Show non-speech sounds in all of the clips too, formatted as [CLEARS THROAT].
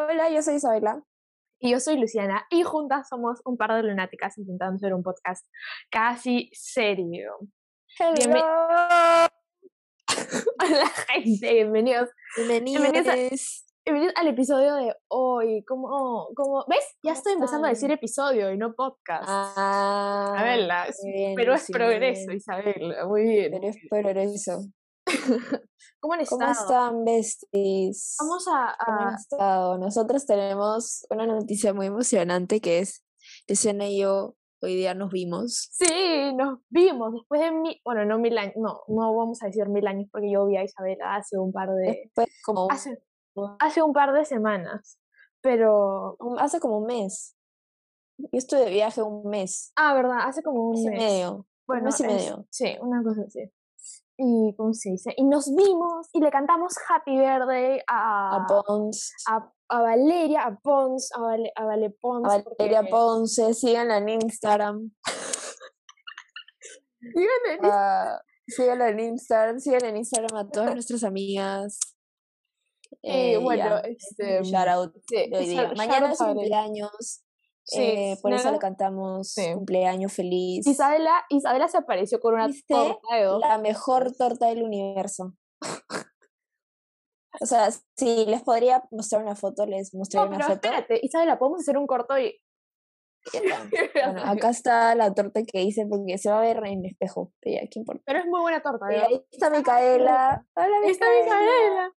Hola, yo soy Isabela. Y yo soy Luciana, y juntas somos un par de lunáticas intentando hacer un podcast casi serio. Bienve- [LAUGHS] Hola, gente, bienvenidos. Bienvenidos. Bienvenidos al episodio de hoy. ¿Cómo, cómo? ¿Ves? Ya ¿Cómo estoy empezando a decir episodio y no podcast. Ah, Isabela, bien, pero es muy progreso, bien. Isabela. Muy bien. Pero es progreso. [LAUGHS] ¿Cómo han ¿Cómo estado? están, besties? Vamos a, ¿Cómo han a- estado? Nosotros tenemos una noticia muy emocionante que es Luciana y yo hoy día nos vimos. Sí, nos vimos después de mil, bueno, no mil años, no, no vamos a decir mil años porque yo vi a Isabela hace un par de, Después como un- hace, hace un par de semanas, pero, un- hace como un mes. Yo estuve de viaje un mes. ah, verdad, hace como un mes y mes. medio. Bueno, mes y es- medio. sí, una cosa así. Y, ¿cómo se dice? Y nos vimos y le cantamos Happy Birthday a, A Pons. a, a Valeria, a Pons, a, Vale, a Vale Pons. A Valeria porque- Ponce, síganla en Instagram. [LAUGHS] Díganle, Ah, síganla en Instagram, sigan en Instagram a todas nuestras amigas. Y Eh, bueno, ya, este, shout out sí, hoy día. Mañana es cumpleaños, Sí, eh, por eso le cantamos Sí. cumpleaños feliz. Isabela, Isabela se apareció con una torta de dos. La mejor torta del universo. [LAUGHS] O sea, si les podría mostrar una foto, les mostraré No, una pero foto. espérate, Isabela, podemos hacer un corto y. [LAUGHS] Bueno, acá está la torta que hice porque se va a ver en el espejo. Pero ya, ¿qué importa? Pero es muy buena torta, Y ¿verdad? ahí está Micaela. Hola, Ahí está Micaela.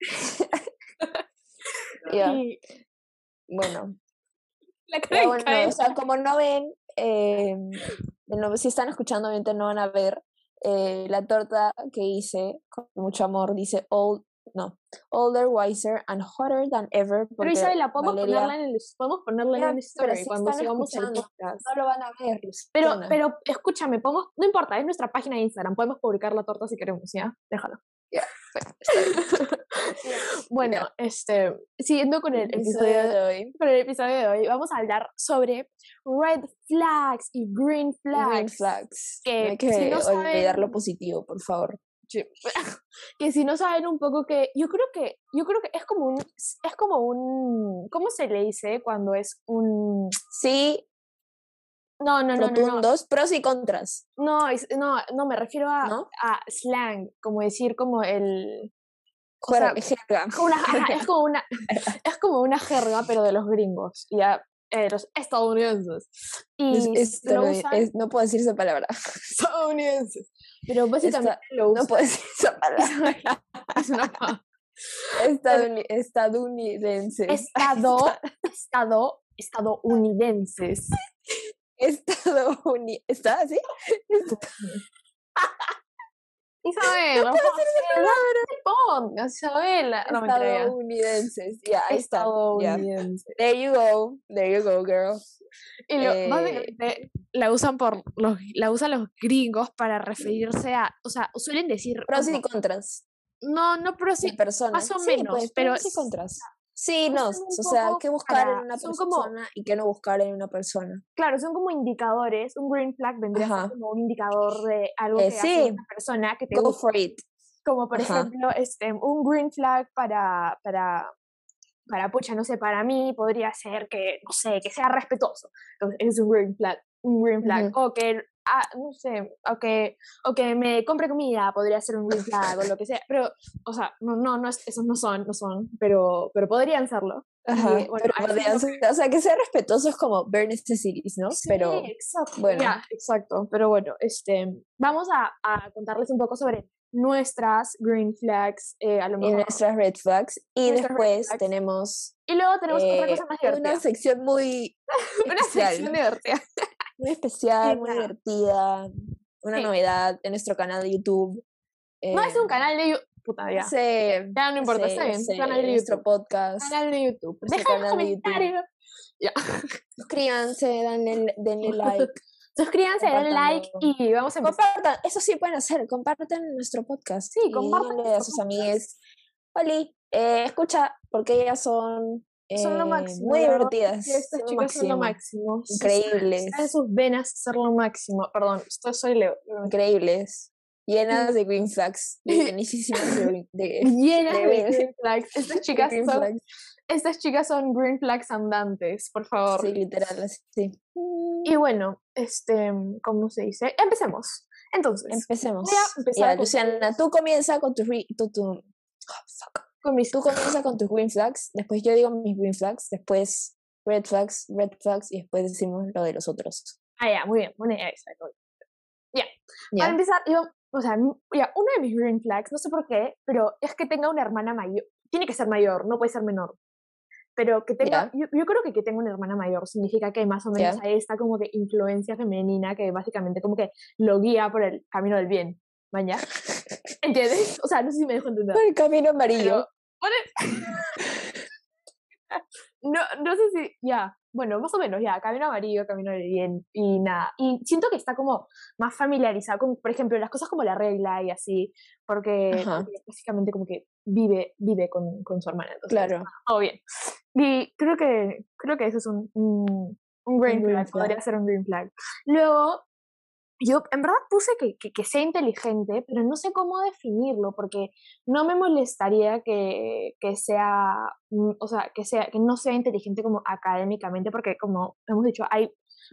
[LAUGHS] Y bueno, la cara bueno, o sea, como no ven, eh, no- si están escuchando, obviamente no van a ver eh, la torta que hice con mucho amor. Dice old, no, older, wiser and hotter than ever. Pero porque Isabela, podemos Valeria- ponerla en el, podemos ponerla en el story sí cuando sigamos el escuchando. podcast. no lo van a ver. Pero, pero escúchame, podemos, no importa, es nuestra página de Instagram, podemos publicar la torta si queremos, ¿ya? Déjalo. Bueno, [LAUGHS] este, siguiendo con el episodio de hoy. Para el episodio de hoy vamos a hablar sobre red flags y green flags. Green flags. que no hay que si no olvidar lo saben- positivo, por favor. Sí. [LAUGHS] que si no saben un poco que yo creo que yo creo que es como un es como un ¿cómo se le dice cuando es un Sí, no no no no no rotundos, pros y contras. no es- no, no me refiero a, ¿No? a slang como decir como el o sea, jerga. una- es como una [LAUGHS] es como una jerga pero de los gringos ya eh, los estadounidenses y Es- lo no, usan es- no puedo decir esa palabra. [LAUGHS] estadounidenses pero básicamente lo No usan puedo decir esa palabra. [LAUGHS] es una Estadouni- estadounidenses. estado estado estadounidenses Estadouni- ¿Está así? Isabela, ponga, Isabela. No, ya. Estadounidenses. Ahí está. There you go. There you go, girl. Y lo, Eh, básicamente la usan por los, la usan los gringos para referirse a, o sea, suelen decir Pros y contras. no, no pros y personas. más o Sí, menos, pues, pero contras. Sí, no. O sea, qué buscar para- en una como- persona y qué no buscar en una persona. claro, son como indicadores, un green flag vendría a Ajá. ser como un indicador de algo Eh, que hace sí. una persona que te Go gusta. for it. Como por Ajá. ejemplo, este, un green flag para, para, para, pucha, no sé, para mí podría ser que, no sé, que sea respetuoso. Entonces, es un green flag, un green flag. O que, ah, no sé, o que, o que me compre comida podría ser un green flag o lo que sea. Pero, o sea, no, no, no es- esos no son, no son, pero, pero podrían serlo. Y, Ajá. bueno, pero podrían ser- o sea, que sea respetuoso es como bare necessities, ¿no? Sí, pero exacto. bueno. exacto. Pero bueno, este, vamos a, a contarles un poco sobre nuestras green flags, eh, a lo y mejor. nuestras red flags. Y después flags. tenemos Y luego tenemos otra eh, cosa más divertida. una sección muy [LAUGHS] Una especial. sección divertida. Muy especial, Sí, muy claro. divertida, una Sí. novedad en nuestro canal de YouTube. No es un eh, canal de YouTube. Puta, ya. Ya no importa, está bien. canal de nuestro YouTube. podcast. Canal de YouTube. Deja canal de YouTube. comentarios. Ya. Suscríbanse, denle, denle like. [LAUGHS] Suscríbanse, denle like y vamos a empezar. Compartan, eso sí pueden hacer, compartan nuestro podcast. Sí, compartan a sus amigues. Oli, eh, escucha, porque ellas son, Son lo eh, máximo. muy divertidas. Estas son chicas son lo máximo. Increíbles. Está en sus venas ser lo máximo. Perdón, esto soy Leo. Increíbles. llenas de green flags, llenísimas [LAUGHS] de, Llenas de de green- flags. Estas chicas son, flags. estas chicas son green flags andantes, por favor. Sí, literal, sí. Y bueno, este, ¿cómo se dice? Empecemos. Entonces, Empecemos. voy a empezar Ya, Luciana, tú comienza con tu, oh, fuck. Con mis Tú comienza con tus green flags, después yo digo mis green flags, después red flags, red flags y después decimos lo de los otros. Ah, ya, muy bien, buena idea esa, muy bien. Para ¿Ya? empezar, yo, o sea, ya, uno de mis green flags, no sé por qué, pero es que tenga una hermana mayor. Tiene que ser mayor, no puede ser menor. Pero que tenga, yo, yo creo que que tenga una hermana mayor significa que más o menos hay esta como que influencia femenina que básicamente como que lo guía por el camino del bien. ¿Maña? ¿Entiendes? O sea, no sé si me dejo entender. Por el camino amarillo. Pero, [LAUGHS] no, no sé si, ya, bueno, más o menos, ya, camino amarillo, camino del bien y nada. Y siento que está como más familiarizado con, por ejemplo, las cosas como la regla y así, porque, básicamente como que vive, vive con, con su hermana. Entonces, Claro. todo bien. Y creo que, creo que eso es un, un, un green, green flag, podría flag. ser un green flag. Luego, yo en verdad puse que, que, que sea inteligente, pero no sé cómo definirlo, porque no me molestaría que, que sea, mm, o sea, que sea, que no sea inteligente como académicamente, porque como hemos dicho, hay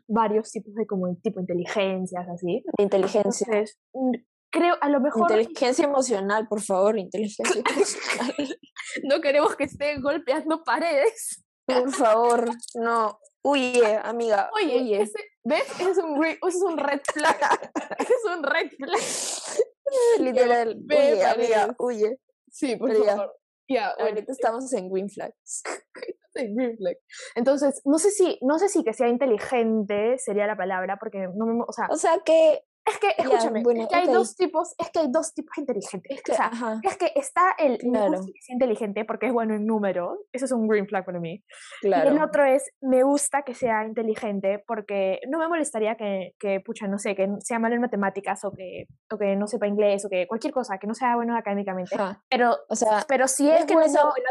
varios tipos de como tipo inteligencias, así. De inteligencia. Entonces, mm, creo, a lo mejor Inteligencia emocional, por favor, inteligencia [LAUGHS] emocional. no queremos que esté golpeando paredes. Por favor, no. Huye, amiga. Oye, huye. ese- ¿ves? Ese es un, es un red flag. Ese es un red flag. [LAUGHS] [LAUGHS] Literal. ve Huye, amiga, huye. Sí, por Pero favor. Ya, bueno, Ahorita estamos en green flags. [LAUGHS] Sí, green flag. Entonces, no sé si, no sé si que sea inteligente sería la palabra, porque no me, o sea, O sea que. Es que, escúchame, bueno, es que hay ok. dos tipos, es que hay dos tipos inteligentes. Es que, o sea, Ajá, es que está el me Claro. gusta que inteligente porque es bueno en números, eso es un green flag para mí. Y claro. el otro es me gusta que sea inteligente porque no me molestaría que, que pucha, no sé, que sea malo en matemáticas o que, o que no sepa inglés o que cualquier cosa, que no sea bueno académicamente. Ajá. Pero, O sea, pero si es es que no sea bueno- bueno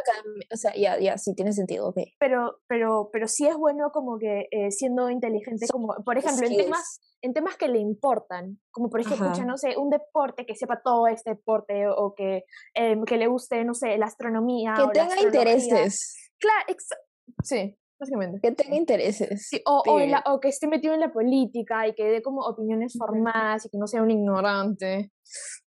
O sea, ya, ya, sí tiene sentido, ok. pero, pero, pero sí es bueno como que eh, siendo inteligente, como por ejemplo en temas. En temas que le importan, como por ejemplo, Ajá. no sé, un deporte, que sepa todo este deporte o que, em, que le guste, no sé, la astronomía. Que o tenga intereses. Claro, sí, básicamente. Que tenga intereses. Sí, o, o, la- o que esté metido en la política y que dé como opiniones formadas y que no sea un ignorante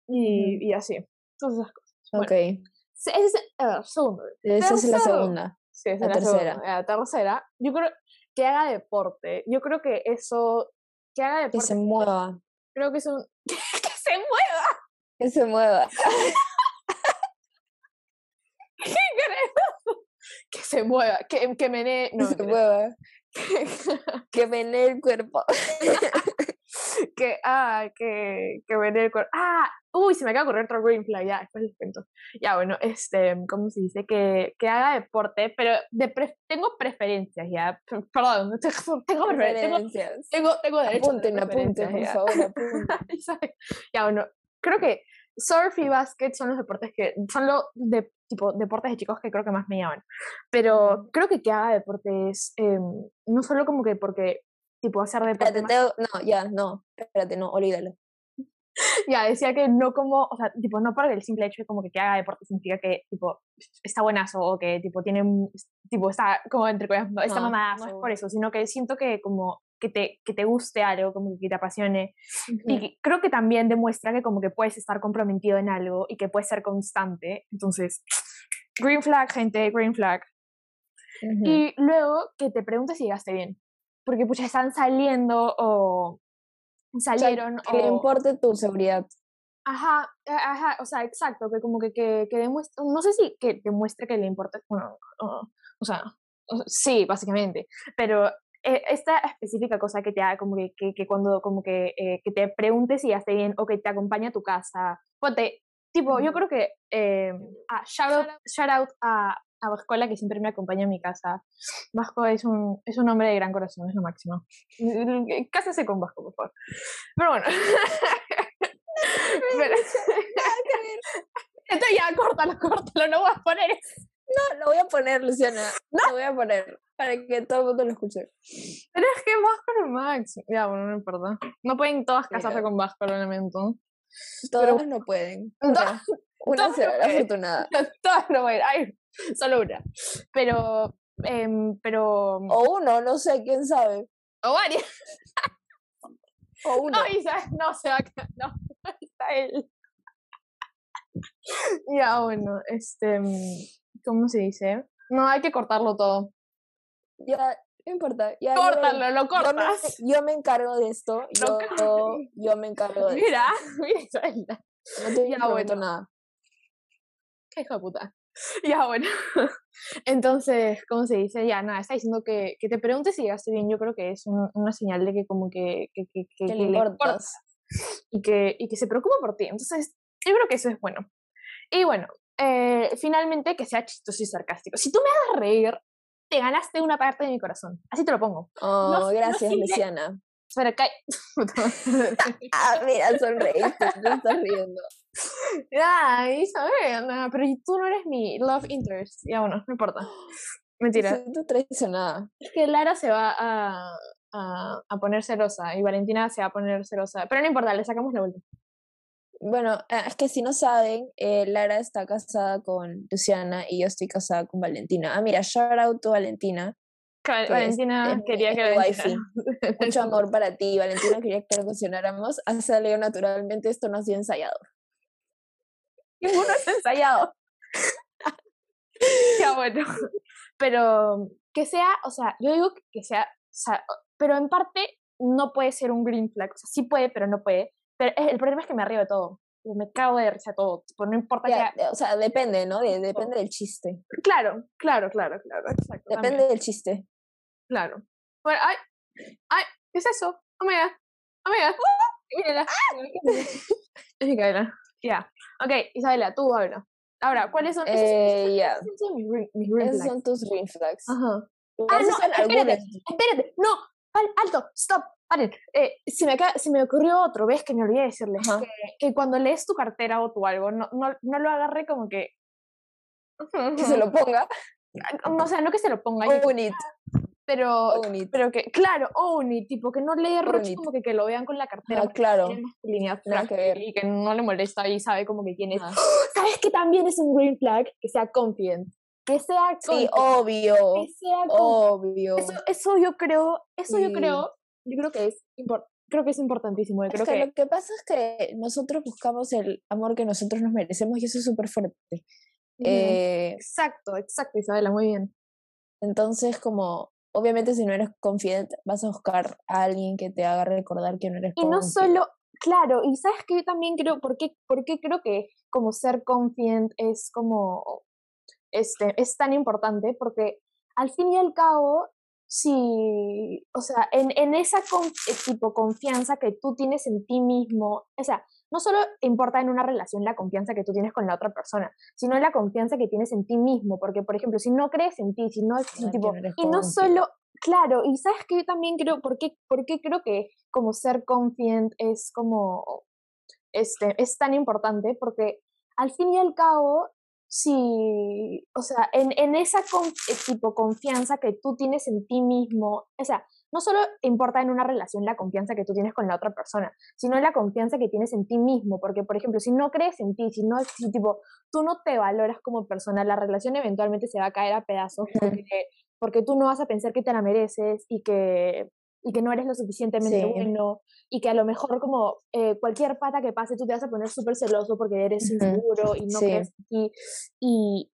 y, y así. Todas esas cosas. Bueno, Ok. ese es eh, segundo. Esa es la segunda. Sí, esa La es la tercera. segunda. La tercera, yo creo que haga deporte. Yo creo que eso, que haga Que se mueva. creo que es un... [LAUGHS] que se mueva, Que se mueva. [LAUGHS] que se mueva, que, que menee... Que No, se mentira. mueva. [LAUGHS] Que menee el cuerpo. que, ah, que, que menee el cuerpo. Ah, uy, se me acaba de ocurrir otro green flag, ya, después les cuento. Ya, bueno, este, ¿cómo se dice? Que, que haga deporte, pero de pre- tengo preferencias, ya, perdón, [LAUGHS] tengo, tengo, prefer- tengo, Preferencias. tengo, tengo derecho Apunten, apunten, preferencias, por favor, [LAUGHS] apunten. Ya, bueno, creo que surf y básquet son los deportes que, son los de, tipo, deportes de chicos que creo que más me llaman. Pero creo que que haga deportes, em, no solo como que porque, tipo, hacer deporte Espérate, más- tengo- no, ya, no. Espérate, no, olvídalo. [LAUGHS] Ya, decía que no como, o sea, tipo, no por el simple hecho de como que, que haga deporte significa que, tipo, está buenazo o que, tipo, tiene, tipo, está como entre comillas, está No, mamadazo, no es por eso, sino que siento que como que te, que te guste algo, como que te apasione. Y que- creo que también demuestra que como que puedes estar comprometido en algo y que puedes ser constante. Entonces, green flag, gente, green flag. Y luego que te preguntes si llegaste bien. Porque, pucha, están saliendo o O sea, salieron que le o... importe tu seguridad. Ajá, a- ajá, o sea, exacto, que como que, que, que demuestre, no sé si que demuestre que le importa, bueno, o- o sea, o- sí, básicamente, pero eh, esta específica cosa que te haga como que, que, que cuando como que, eh, que te preguntes si ya esté bien o que te acompaña a tu casa, ponte, tipo, yo creo que, eh, ah, shout out, shout out a, a Vascola que siempre me acompaña a mi casa. Vasco es un, es un hombre de gran corazón, es lo máximo. [LAUGHS] Cásese con Vasco, por favor. Pero bueno. [LAUGHS] Pero- [LAUGHS] Entonces ya, córtalo, córtalo, no voy a poner eso. No, lo voy a poner, Luciana. Lo voy a poner para que todo el mundo lo escuche. Pero es que Vasco no es Max. Ya, bueno, no importa. No pueden todas casarse Mira. con Vasco, lo lamento. Todas no pueden. [LAUGHS] Una, una será la afortunada. [LAUGHS] Todas no pueden. Ay, solo una. Pero, em, pero. O uno, no sé, quién sabe. O varias. O [LAUGHS] uno. No, Isa, no se va a quedar. No, está él. Ya, bueno, este. ¿Cómo se dice? No, hay que cortarlo todo. Ya, no importa. Ya, yo- Córtalo, lo yo me- cortas. Yo me, encargo de esto. Lo Yo, yo me encargo de Mira, [LAUGHS] mira, Isabela. No te Ya, bueno. nada. Qué hijo de puta. [LAUGHS] Ya, bueno. [LAUGHS] Entonces, ¿cómo se dice? Ya, nada, está diciendo que, que te preguntes si llegaste bien. Yo creo que es un- una señal de que como que, que, que, que- le importas. y que, y que se preocupa por ti. Entonces, yo creo que eso es bueno. Y bueno, eh, finalmente que sea chistoso y sarcástico. Si tú me hagas reír, te ganaste una parte de mi corazón. Así te lo pongo. Oh, no gracias, Luciana. Espera, ca- [LAUGHS] Ah, mira, sonreíste, te estás riendo. Ay, Isabel, no, pero tú no eres mi love interest. Ya bueno, no importa. [GASPS] Mentira. Me siento traicionada. Es que Lara se va a, a, a poner celosa y Valentina se va a poner celosa. Pero no importa, le sacamos la vuelta. Bueno, ah, es que si no saben, eh, Lara está casada con Luciana y yo estoy casada con Valentina. Ah, mira, shout out to Valentina. Valentina es quería es que mi Valentina- [LAUGHS] Mucho amor para ti. Valentina quería que relacionáramos. Ha salido naturalmente, esto no ha sido ensayado. Ninguno es ensayado. [LAUGHS] ya bueno. Pero que sea, o sea, yo digo que sea, o sea, pero en parte no puede ser un green flag. O sea, sí puede, pero no puede. Pero el problema es que me río de todo. Me cago de risa de todo. No importa Ya, que. o sea, depende, ¿no? De- depende del chiste. Claro, claro, claro, claro. Exacto. también. Depende del chiste. Claro. Bueno, ay, ay, ¿qué es eso? My god. Mírala. Es Micaela. Ya. Ok, Isabela, tú habla. Ahora, ¿cuáles son? Eh, ya. mis green- Esos son tus green flags. Ajá. Ah, no, espérate, espérate, no, al- alto, stop, paren. Eh, se, me acaba- se me ocurrió otro, ves que me olvidé decirles que, que cuando lees tu cartera o tu algo, no, no, no lo agarre como que. Que se lo [LAUGHS] ponga. No, o sea, no que se lo ponga Own it. pero, Own it. pero que, claro, own it, tipo que no le roche como que, que lo vean con la cartera. Ah, claro. masculinidad que ver. Y que no le molesta y sabe como que quién es. Ajá. ¿Sabes que también es un green flag? Que sea confident. Que sea Sí, obvio. que sea confident. Obvio. Eso, eso yo creo, eso yo creo, yo creo que es creo que es importantísimo. Yo Es creo que que, lo que pasa es que nosotros buscamos el amor que nosotros nos merecemos y eso es súper fuerte. Ujú. Eh, exacto, exacto, Isabela, muy bien. entonces, como, obviamente si no eres confident, vas a buscar a alguien que te haga recordar que no eres Y no confident. solo, claro, y sabes que yo también creo, ¿por qué, por qué creo que como ser confident es como, este, es tan importante? Porque al fin y al cabo, si, o sea, en, en esa con- eh, tipo confianza que tú tienes en ti mismo, o sea, no solo importa en una relación la confianza que tú tienes con la otra persona, sino la confianza que tienes en ti mismo, porque, por ejemplo, si no crees en ti, si no, si tipo, no eres y no solo, claro, y sabes que yo también creo, ¿por qué, por qué creo que como ser confident es como, este, es tan importante? Porque al fin y al cabo, si, o sea, en, en esa con- eh, tipo confianza que tú tienes en ti mismo, o sea, no solo importa en una relación la confianza que tú tienes con la otra persona, sino la confianza que tienes en ti mismo, porque por ejemplo, si no crees en ti, si no, si tipo, tú no te valoras como persona, la relación eventualmente se va a caer a pedazos porque, porque tú no vas a pensar que te la mereces y que, y que no eres lo suficientemente Sí. bueno y que a lo mejor como eh, cualquier pata que pase tú te vas a poner súper celoso porque eres inseguro y no Sí. crees y,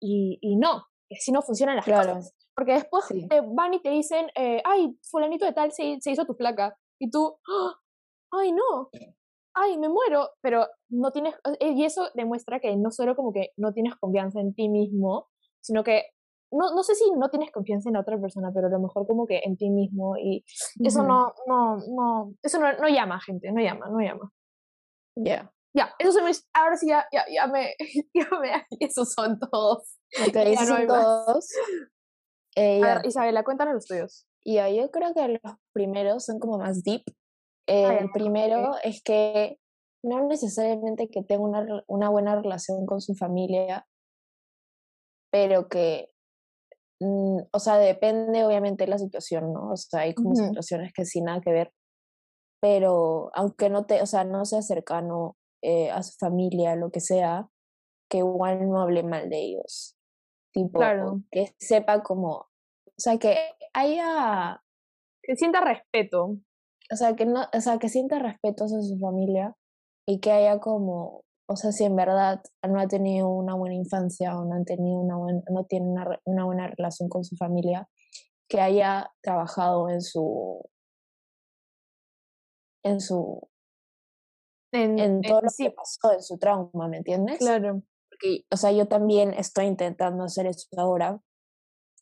y, y no, así no funcionan las Claro. cosas. Porque después Sí. te van y te dicen, eh, ay, fulanito de tal se, se hizo tu placa. Y tú, "Ah, ay, no, ay, me muero. Pero no tienes, eh, y eso demuestra que no solo como que no tienes confianza en ti mismo, sino que, no, no sé si no tienes confianza en otra persona, pero a lo mejor como que en ti mismo. Y eso Ujú. no, no, no, eso no, no llama, gente, no llama, no llama. Ya. Ya, esos son mis, ahora sí ya, ya, ya me, [LAUGHS] ya me, esos son todos. Ok, [LAUGHS] Ya esos no son todos. [LAUGHS] Eh, A ver, Isabela, cuéntanos los tuyos. Ya, yo creo que los primeros son como más deep. ya, El ok. primero es que no necesariamente que tenga una, una buena relación con su familia, pero que, mm, o sea, depende obviamente de la situación, ¿no? O sea, hay como Ujú. situaciones que sin nada que ver, pero aunque no te, o sea, no sea cercano eh, a su familia, lo que sea, que igual no hable mal de ellos. Tipo, Claro. que sepa como, o sea, que haya, Que sienta respeto. o sea, que no, o sea, que sienta respeto hacia su familia y que haya como, o sea, si en verdad no ha tenido una buena infancia o no han tenido una buena, no tiene una, una buena relación con su familia, que haya trabajado en su, en su, En, en todo en lo sí, que pasó, en su trauma, ¿me entiendes? claro. Porque, o sea, yo también estoy intentando hacer eso ahora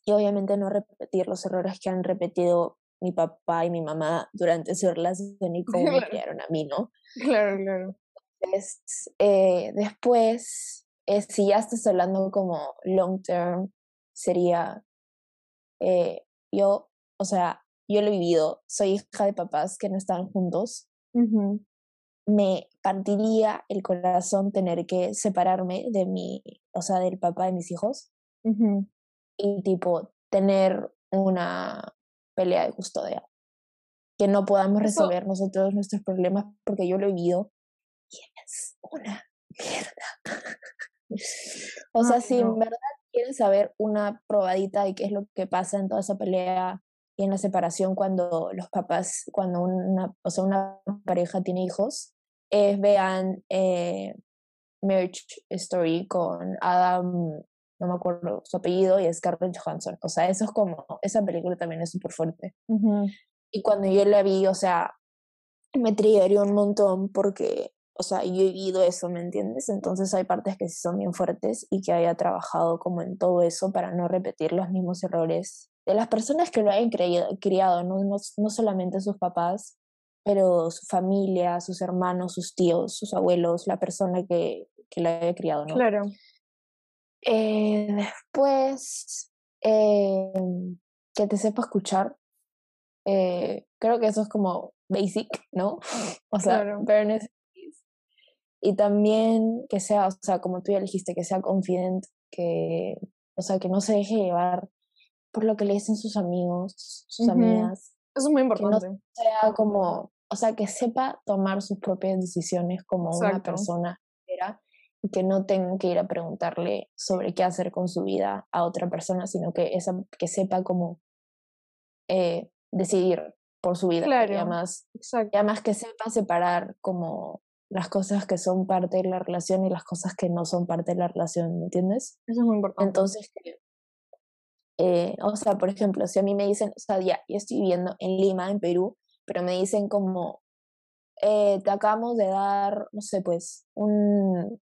y obviamente no repetir los errores que han repetido mi papá y mi mamá durante su relación y [LAUGHS] cómo me criaron a mí, ¿no? Claro, claro. Entonces, eh, después, eh, si ya estás hablando como long term, sería eh, yo, o sea, yo lo he vivido, soy hija de papás que no estaban juntos, me partiría el corazón tener que separarme de mi, o sea, del papá de mis hijos Ujú. y tipo tener una pelea de custodia. Que no podamos Eso- resolver nosotros nuestros problemas porque yo lo he vivido es una mierda. [LAUGHS] o sea, Ay, si en verdad quieres saber una probadita de qué es lo que pasa en toda esa pelea y en la separación cuando los papás, cuando una, o sea, una pareja tiene hijos, es vean eh, Marriage Story con Adam no me acuerdo su apellido, y Scarlett Johansson. O sea, eso es como, esa película también es súper fuerte. Y cuando yo la vi, o sea, me triggerió un montón porque, o sea, yo he vivido eso, ¿me entiendes? Entonces hay partes que sí son bien fuertes y que haya trabajado como en todo eso para no repetir los mismos errores de las personas que lo hayan creído, criado, ¿no? No, no solamente sus papás, pero su familia, sus hermanos, sus tíos, sus abuelos, la persona que, que la haya criado, ¿no? Claro. Eh, después, eh, que te sepa escuchar. Eh, creo que eso es como basic, ¿no? [LAUGHS] O sea, Claro. Y también que sea, o sea, como tú ya dijiste, que sea confident, que, o sea, que no se deje llevar por lo que le dicen sus amigos, sus Ujú. amigas, Eso es muy que no importante. sea como, o sea, que sepa tomar sus propias decisiones como una Exacto. persona entera y que no tenga que ir a preguntarle sobre qué hacer con su vida a otra persona, sino que, esa, que sepa como eh, decidir por su vida. Y Claro. además, Exacto. y además que sepa separar como las cosas que son parte de la relación y las cosas que no son parte de la relación, ¿me entiendes? Eso es muy importante. Entonces, eh, o sea, por ejemplo, si a mí me dicen, o sea, ya, yo estoy viviendo en Lima, en Perú, pero me dicen como, eh, te acabamos de dar, no sé, pues, un,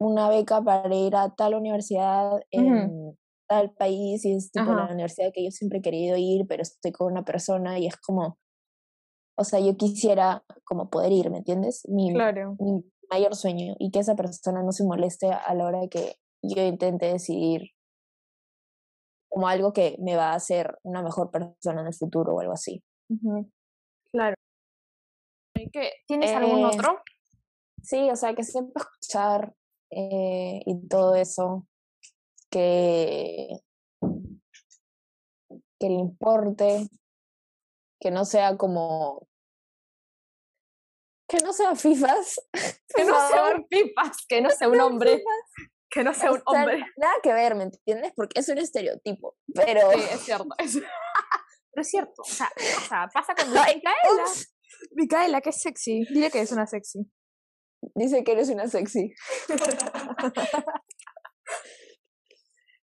una beca para ir a tal universidad en tal país y es tipo la Ajá. universidad que yo siempre he querido ir, pero estoy con una persona y es como, o sea, yo quisiera como poder ir, ¿me entiendes? Mi, Claro. mi mayor sueño y que esa persona no se moleste a la hora de que yo intente decidir como algo que me va a hacer una mejor persona en el futuro o algo así. Claro. ¿Tienes algún Eh, otro? Sí, o sea, que sepa escuchar eh, y todo eso, que, que le importe, que no sea como, que no sea [LAUGHS] [LAUGHS] fifas, Que no sea un pipas, que no sea un hombre, fifas. que no sea O un sea, hombre. Nada que ver, ¿me entiendes? Porque es un estereotipo, pero... Sí, es cierto. es- [LAUGHS] Pero es cierto, o sea, o sea, pasa con Micaela. Micaela, que es sexy. Dile que es una sexy. Dice que eres una sexy.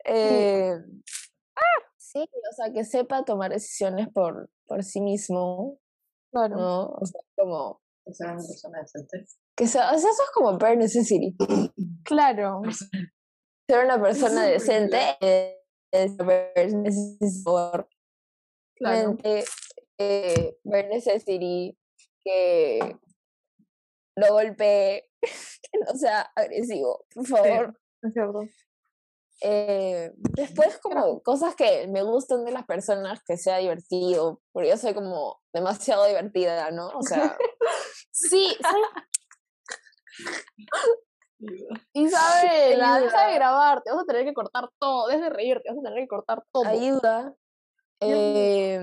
Eh, sí, o sea, que sepa tomar decisiones por, por sí mismo, Claro. ¿no? O sea, como... Ser una persona decente. Que sea, o sea, eso es como bare necessity. [CLEARS THROAT] Claro. Ser una persona decente es bare necessity. Claro. eh, bare necessity, que lo golpee, [LAUGHS] que no sea agresivo, por favor. Es cierto. Eh, después como cosas que me gustan de las personas, que sea divertido, porque yo soy como demasiado divertida, ¿no? O sea, [LAUGHS] Sí, ¿sabes? Isabela, deja de Ayuda. grabar, te vas a tener que cortar todo, deja de reírte, vas a tener que cortar todo. ayuda. Eh,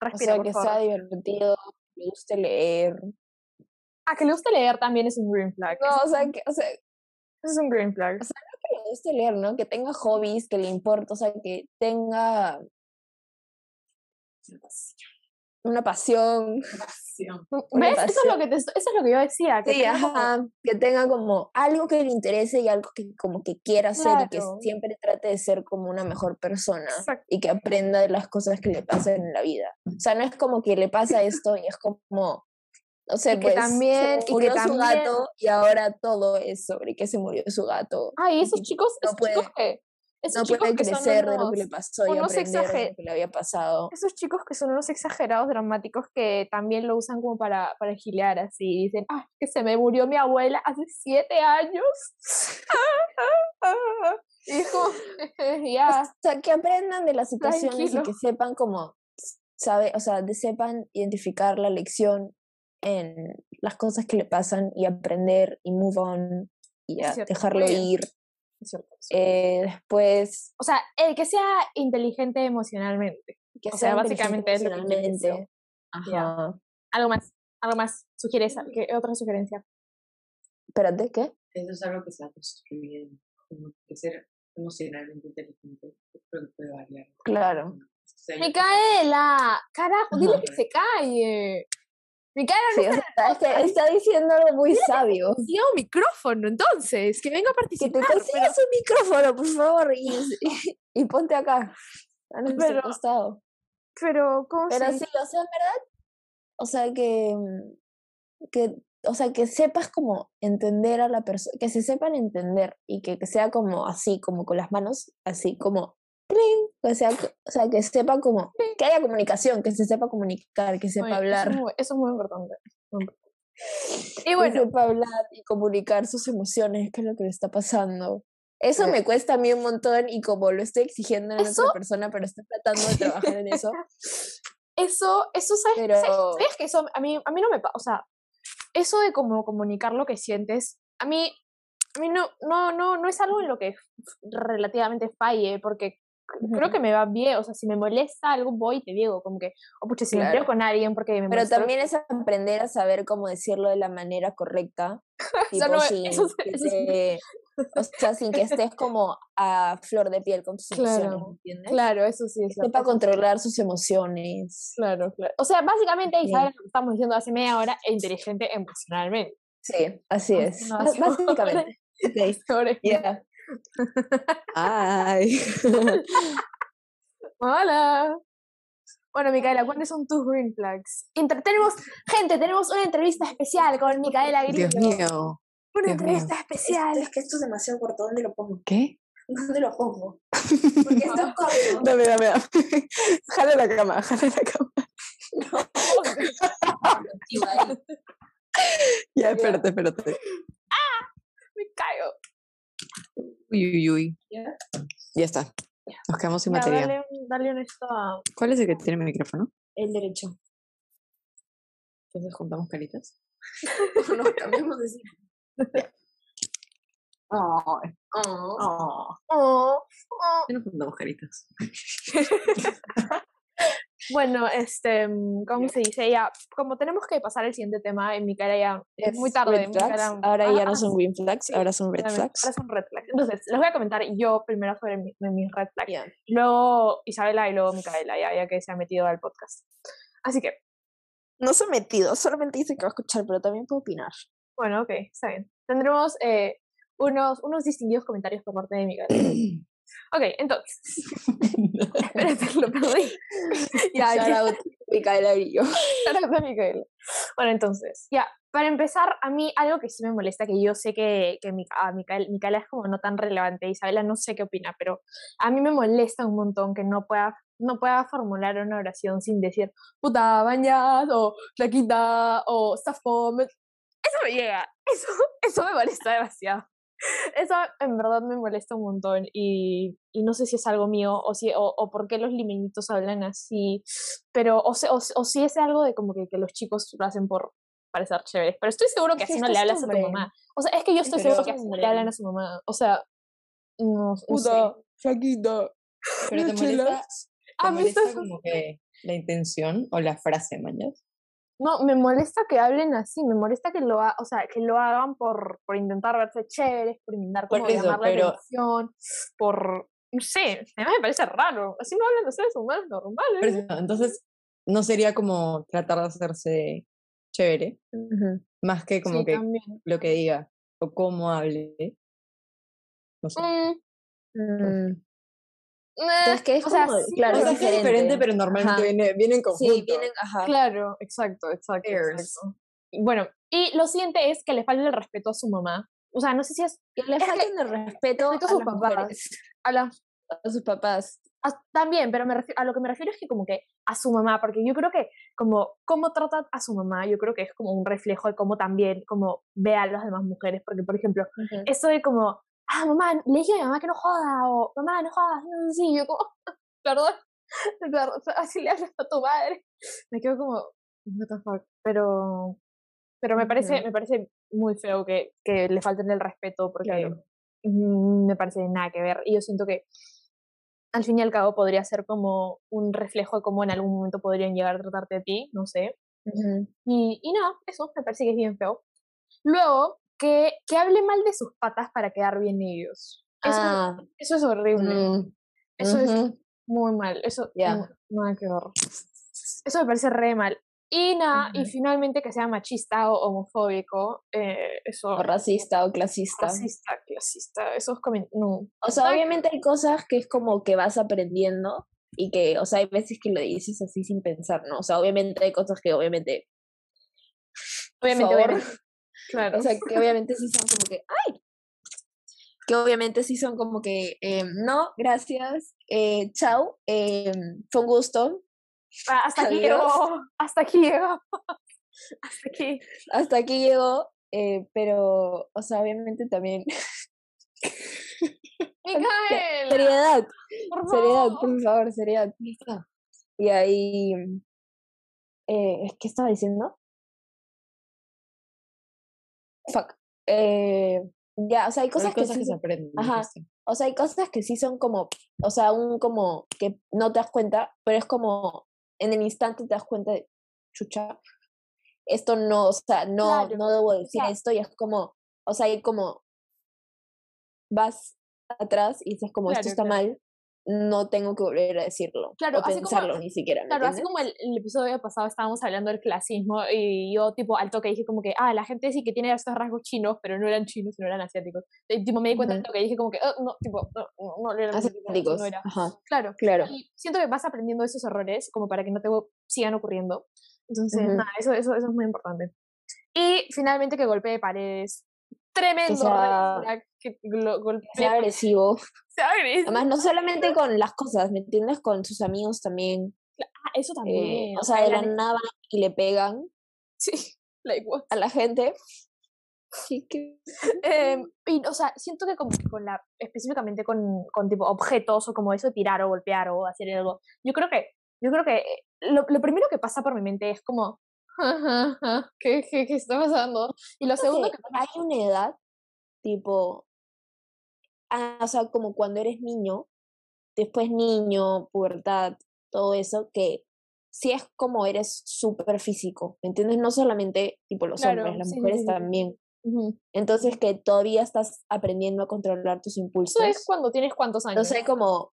o sea, que favor. sea divertido, me guste leer, A que le guste leer también es un green flag. No, o sea, que, o sea, es un green flag. Que le guste leer, ¿no? Que tenga hobbies, que le importa, o sea, que tenga una pasión. Pasión. Una ¿Ves? Eso es, lo pasión. que te, eso es lo que yo decía. Que Sí, tenga como- ajá, que tenga como algo que le interese y algo que como que quiera hacer y que siempre trate de ser como una mejor persona Exacto. y que aprenda de las cosas que le pasan en la vida. O sea, no es como que le pasa esto y es como, sé, Y que pues también- y se que murió su también- gato y ahora todo es sobre que se murió su gato. Ay, esos chicos, no esos chicos puede- que. Esos No chicos puede que crecer de lo que le pasó y aprender de lo que le había pasado. esos chicos que son unos exagerados dramáticos que también lo usan como para, para gilear así. Dicen, ah, que se me murió mi abuela hace siete años. [LAUGHS] y es como, [LAUGHS] ya. O sea, que aprendan de las situaciones y que sepan como, sabe, o sea, de sepan identificar la lección en las cosas que le pasan y aprender y move on y cierto, dejarlo ir. Es cierto. Eh, después, O sea, el que sea inteligente emocionalmente. que o sea, sea básicamente es lo que quiere decir. emocionalmente. Ajá. Algo más, algo más. ¿Sugieres al- qué otra sugerencia? Espérate, ¿qué? Eso es algo que se va construyendo. Como que ser emocionalmente inteligente. Que puede variar. Claro. O sea, yo- Micaela, carajo, dile que se calle. No Sí, o sea, es que está diciendo algo muy sabio. consiga un micrófono, entonces, que venga a Que te participar. consigas un micrófono, por favor, y, [LAUGHS] y, y ponte acá. A nuestro Pero- costado. Pero, ¿cómo Pero sí, o sea, en verdad, o sea, que, que, o sea, que sepas como entender a la persona, que se sepan entender y que, que sea como así, como con las manos, así como, ¡pling! O sea, que, o sea, que sepa como, que haya comunicación, que se sepa comunicar, que sepa Oye, hablar, Eso es muy, eso es muy importante. Y que bueno, sepa hablar y comunicar sus emociones, qué es lo que le está pasando. Eso me cuesta a mí un montón y como lo estoy exigiendo en Eso- otra persona, pero estoy tratando de trabajar en eso. [LAUGHS] eso, eso, ¿sabes? Pero- ¿sabes- ¿Sabes que eso a mí, a mí no me pasa? O sea, eso de como comunicar lo que sientes, a mí, a mí no, no, no, no es algo en lo que relativamente falle, porque creo que me va bien, o sea, si me molesta algo voy y te digo, como que, o pucha, si me peleo Claro. con alguien porque me Pero molestó, también es aprender a saber cómo decirlo de la manera correcta. [LAUGHS] Tipo, no- sin eso eso es- te- o sea, sin que estés como a flor de piel con tus emociones, Claro, ¿entiendes? Claro, eso sí es sí. controlar sus emociones. Claro, claro. O sea, básicamente Sí. Isabel, lo que estamos diciendo hace media hora, e inteligente emocionalmente. Sí, así es. [LAUGHS] Básicamente. Ok, Sobre- ya. Ay. Hola. Bueno, Micaela, ¿cuáles son tus green flags? Inter- tenemos, gente, tenemos una entrevista especial con Micaela Grillo. Dios mío. Una Dios mío. entrevista especial. que esto es demasiado corto. ¿Dónde lo pongo? ¿Qué? ¿Dónde lo pongo? [LAUGHS] Porque esto es corto. Dame, dame, dame. Jala la cama, jala la cama. [LAUGHS] Ya, espérate, espérate. Me caigo. Uy, uy, uy. ¿Ya? Ya está. Nos quedamos sin Ya, batería. dale, dale un esto a... ¿Cuál es el que tiene mi micrófono? El derecho. Entonces juntamos caritas. [LAUGHS] [LAUGHS] Nos cambiamos de sitio. Oh. oh. Oh, oh. Ya no juntamos caritas. [LAUGHS] Bueno, este, mm, ¿cómo se dice? Ya, como tenemos que pasar al siguiente tema, en Micaela ya es muy tarde. red flags, Micaela- Ahora ya no son green flags, sí, ahora son red flags. Ahora son red flags. Entonces, les voy a comentar yo primero sobre mi- mi- mis red flags. Ya. Luego Isabela y luego Micaela, ya, ya que se ha metido al podcast. Así que, No se ha metido, solamente dice que va a escuchar, pero también puedo opinar. bueno, ok, está bien. Tendremos eh, unos, unos distinguidos comentarios por parte de Micaela. [CLEARS THROAT] Ok, entonces. [LAUGHS] Espérate, [LAUGHS] lo perdí. [LAUGHS] ya, Shout out, Micaela Grillo. Shout out a Micaela. Bueno, entonces, ya, para empezar, a mí algo que sí me molesta, que yo sé que, que a Micaela, Micaela es como no tan relevante, Isabela no sé qué opina, pero a mí me molesta un montón que no pueda, no pueda formular una oración sin decir puta, bañas, o flaquita, o stafo. Eso me llega, eso, eso me molesta demasiado. Eso en verdad me molesta un montón y, y no sé si es algo mío o, si, o, o por qué los limenitos hablan así, pero o, se- o, o si es algo de como que, que los chicos lo hacen por parecer chéveres, pero estoy seguro que así no le hablas a tu mamá. O sea, es que yo estoy Pero seguro que así no le hablan a su mamá. O sea, no, sé. flaquita. [LAUGHS] Pero te molesta, te A mí molesta esto- como que la intención o la frase, mañas. No, me molesta que hablen así, me molesta que lo, ha- o sea, que lo hagan por, por intentar verse chéveres, por intentar Por como eso, llamar la pero- atención, por, no sé, además me parece raro, así no hablan de seres humanos normales. Por entonces, no sería como tratar de hacerse chévere, más que como Sí, que también. lo que diga o cómo hable. No sé. Mm, Mm. Eh, Es que es o sea, como, sí, claro, es sea, que es diferente, diferente. pero normalmente viene, viene en conjunto. Sí, vienen, ajá. Claro, exacto, exacto, exacto. Bueno, y lo siguiente es que le falte el respeto a su mamá. O sea, no sé si es Que le falten el respeto respeto a a sus papás. mujeres, a la a sus papás. a- también, pero me refi- a lo que me refiero es que como que a su mamá, porque yo creo que como cómo trata a su mamá, yo creo que es como un reflejo de cómo también como ve a las demás mujeres, porque por ejemplo, eso de como, ah, mamá, le dije a mi mamá que no joda, o mamá, no jodas, no sé si, yo como, [LAUGHS] perdón, [LAUGHS] perdón, así le hablas a tu madre. Me quedo como, what the fuck, pero, pero me parece, me parece muy feo que, que le falten el respeto, porque Claro. mm, me parece nada que ver, y yo siento que al fin y al cabo podría ser como un reflejo de cómo en algún momento podrían llegar a tratarte de ti, no sé, y, y nada, eso me parece que es bien feo. Luego, que, que hable mal de sus patas para quedar bien ellos. Eso, Ah, eso es horrible. mm, Eso es ujú. muy mal. Eso, Ya. no, nada que ver. Eso me parece re mal. Y nada, y Ujú. finalmente que sea machista o homofóbico, eh, eso... O racista o clasista. Racista, clasista, esos comentarios... No. O sea, obviamente hay cosas que es como que vas aprendiendo y que, o sea, hay veces que lo dices así sin pensar, ¿no? O sea, obviamente hay cosas que obviamente, Obviamente, obviamente. Claro. o sea, que obviamente sí son como que, ¡ay! Que obviamente sí son como que, em, no, gracias, eh, chao, em, fue un gusto, Ah, hasta aquí llegó. [LAUGHS] Hasta aquí llegó. [LAUGHS] Hasta aquí. hasta aquí llegó, eh, pero, o sea, obviamente también, [LAUGHS] Micaela, seriedad, por seriedad, por favor, seriedad. Y ahí, eh, ¿qué estaba diciendo? Fuck. Eh, ya, o sea, hay cosas, que, sí se son- aprenden. ajá. o sea, hay cosas que sí son como, o sea, un como que no te das cuenta, pero es como en el instante te das cuenta de, chucha, esto no, o sea, no, Claro, no debo decir esto y es como, o sea, hay como, vas atrás y dices como, esto está mal, no tengo que volver a decirlo, Claro, o así como- pensarlo ni siquiera, ¿me Claro, así como el, el episodio pasado estábamos hablando del clasismo y yo tipo al toque dije como que, ah, la gente sí que tiene estos rasgos chinos, pero no eran chinos, sino eran asiáticos. Y tipo me di cuenta al Ujú. toque y dije como que, "Ah, no, tipo, no, no, no eran asiáticos, no era". ajá, Claro, claro. y siento que vas aprendiendo esos errores como para que no te sigan ocurriendo. Entonces, Ujú. nada, eso, eso, eso es muy importante. Y finalmente que golpee paredes. Tremendo sea- que glo- golpee Sea agresivo. sea agresivo. Además, no [LAUGHS] solamente con las cosas, ¿me entiendes? Con sus amigos también. Ah, eso eh, también. o sea, de la nada y le pegan Sí, [LAUGHS] like what? a la gente. Sí, que... Em, [LAUGHS] y, o sea, siento que que con la, específicamente con, con tipo objetos o como eso tirar o golpear o hacer algo, yo creo que, yo creo que eh, lo, lo primero que pasa por mi mente es como, ¿qué, qué, qué está pasando? Y lo segundo que hay una edad, tipo, ah, o sea, como cuando eres niño, después niño, pubertad, todo eso, que sí es como eres súper físico, ¿me entiendes? No solamente, tipo, los Claro, hombres, las sí, mujeres sí, también. Entonces, que todavía estás aprendiendo a controlar tus impulsos. eso es cuando tienes cuántos años. Entonces, como,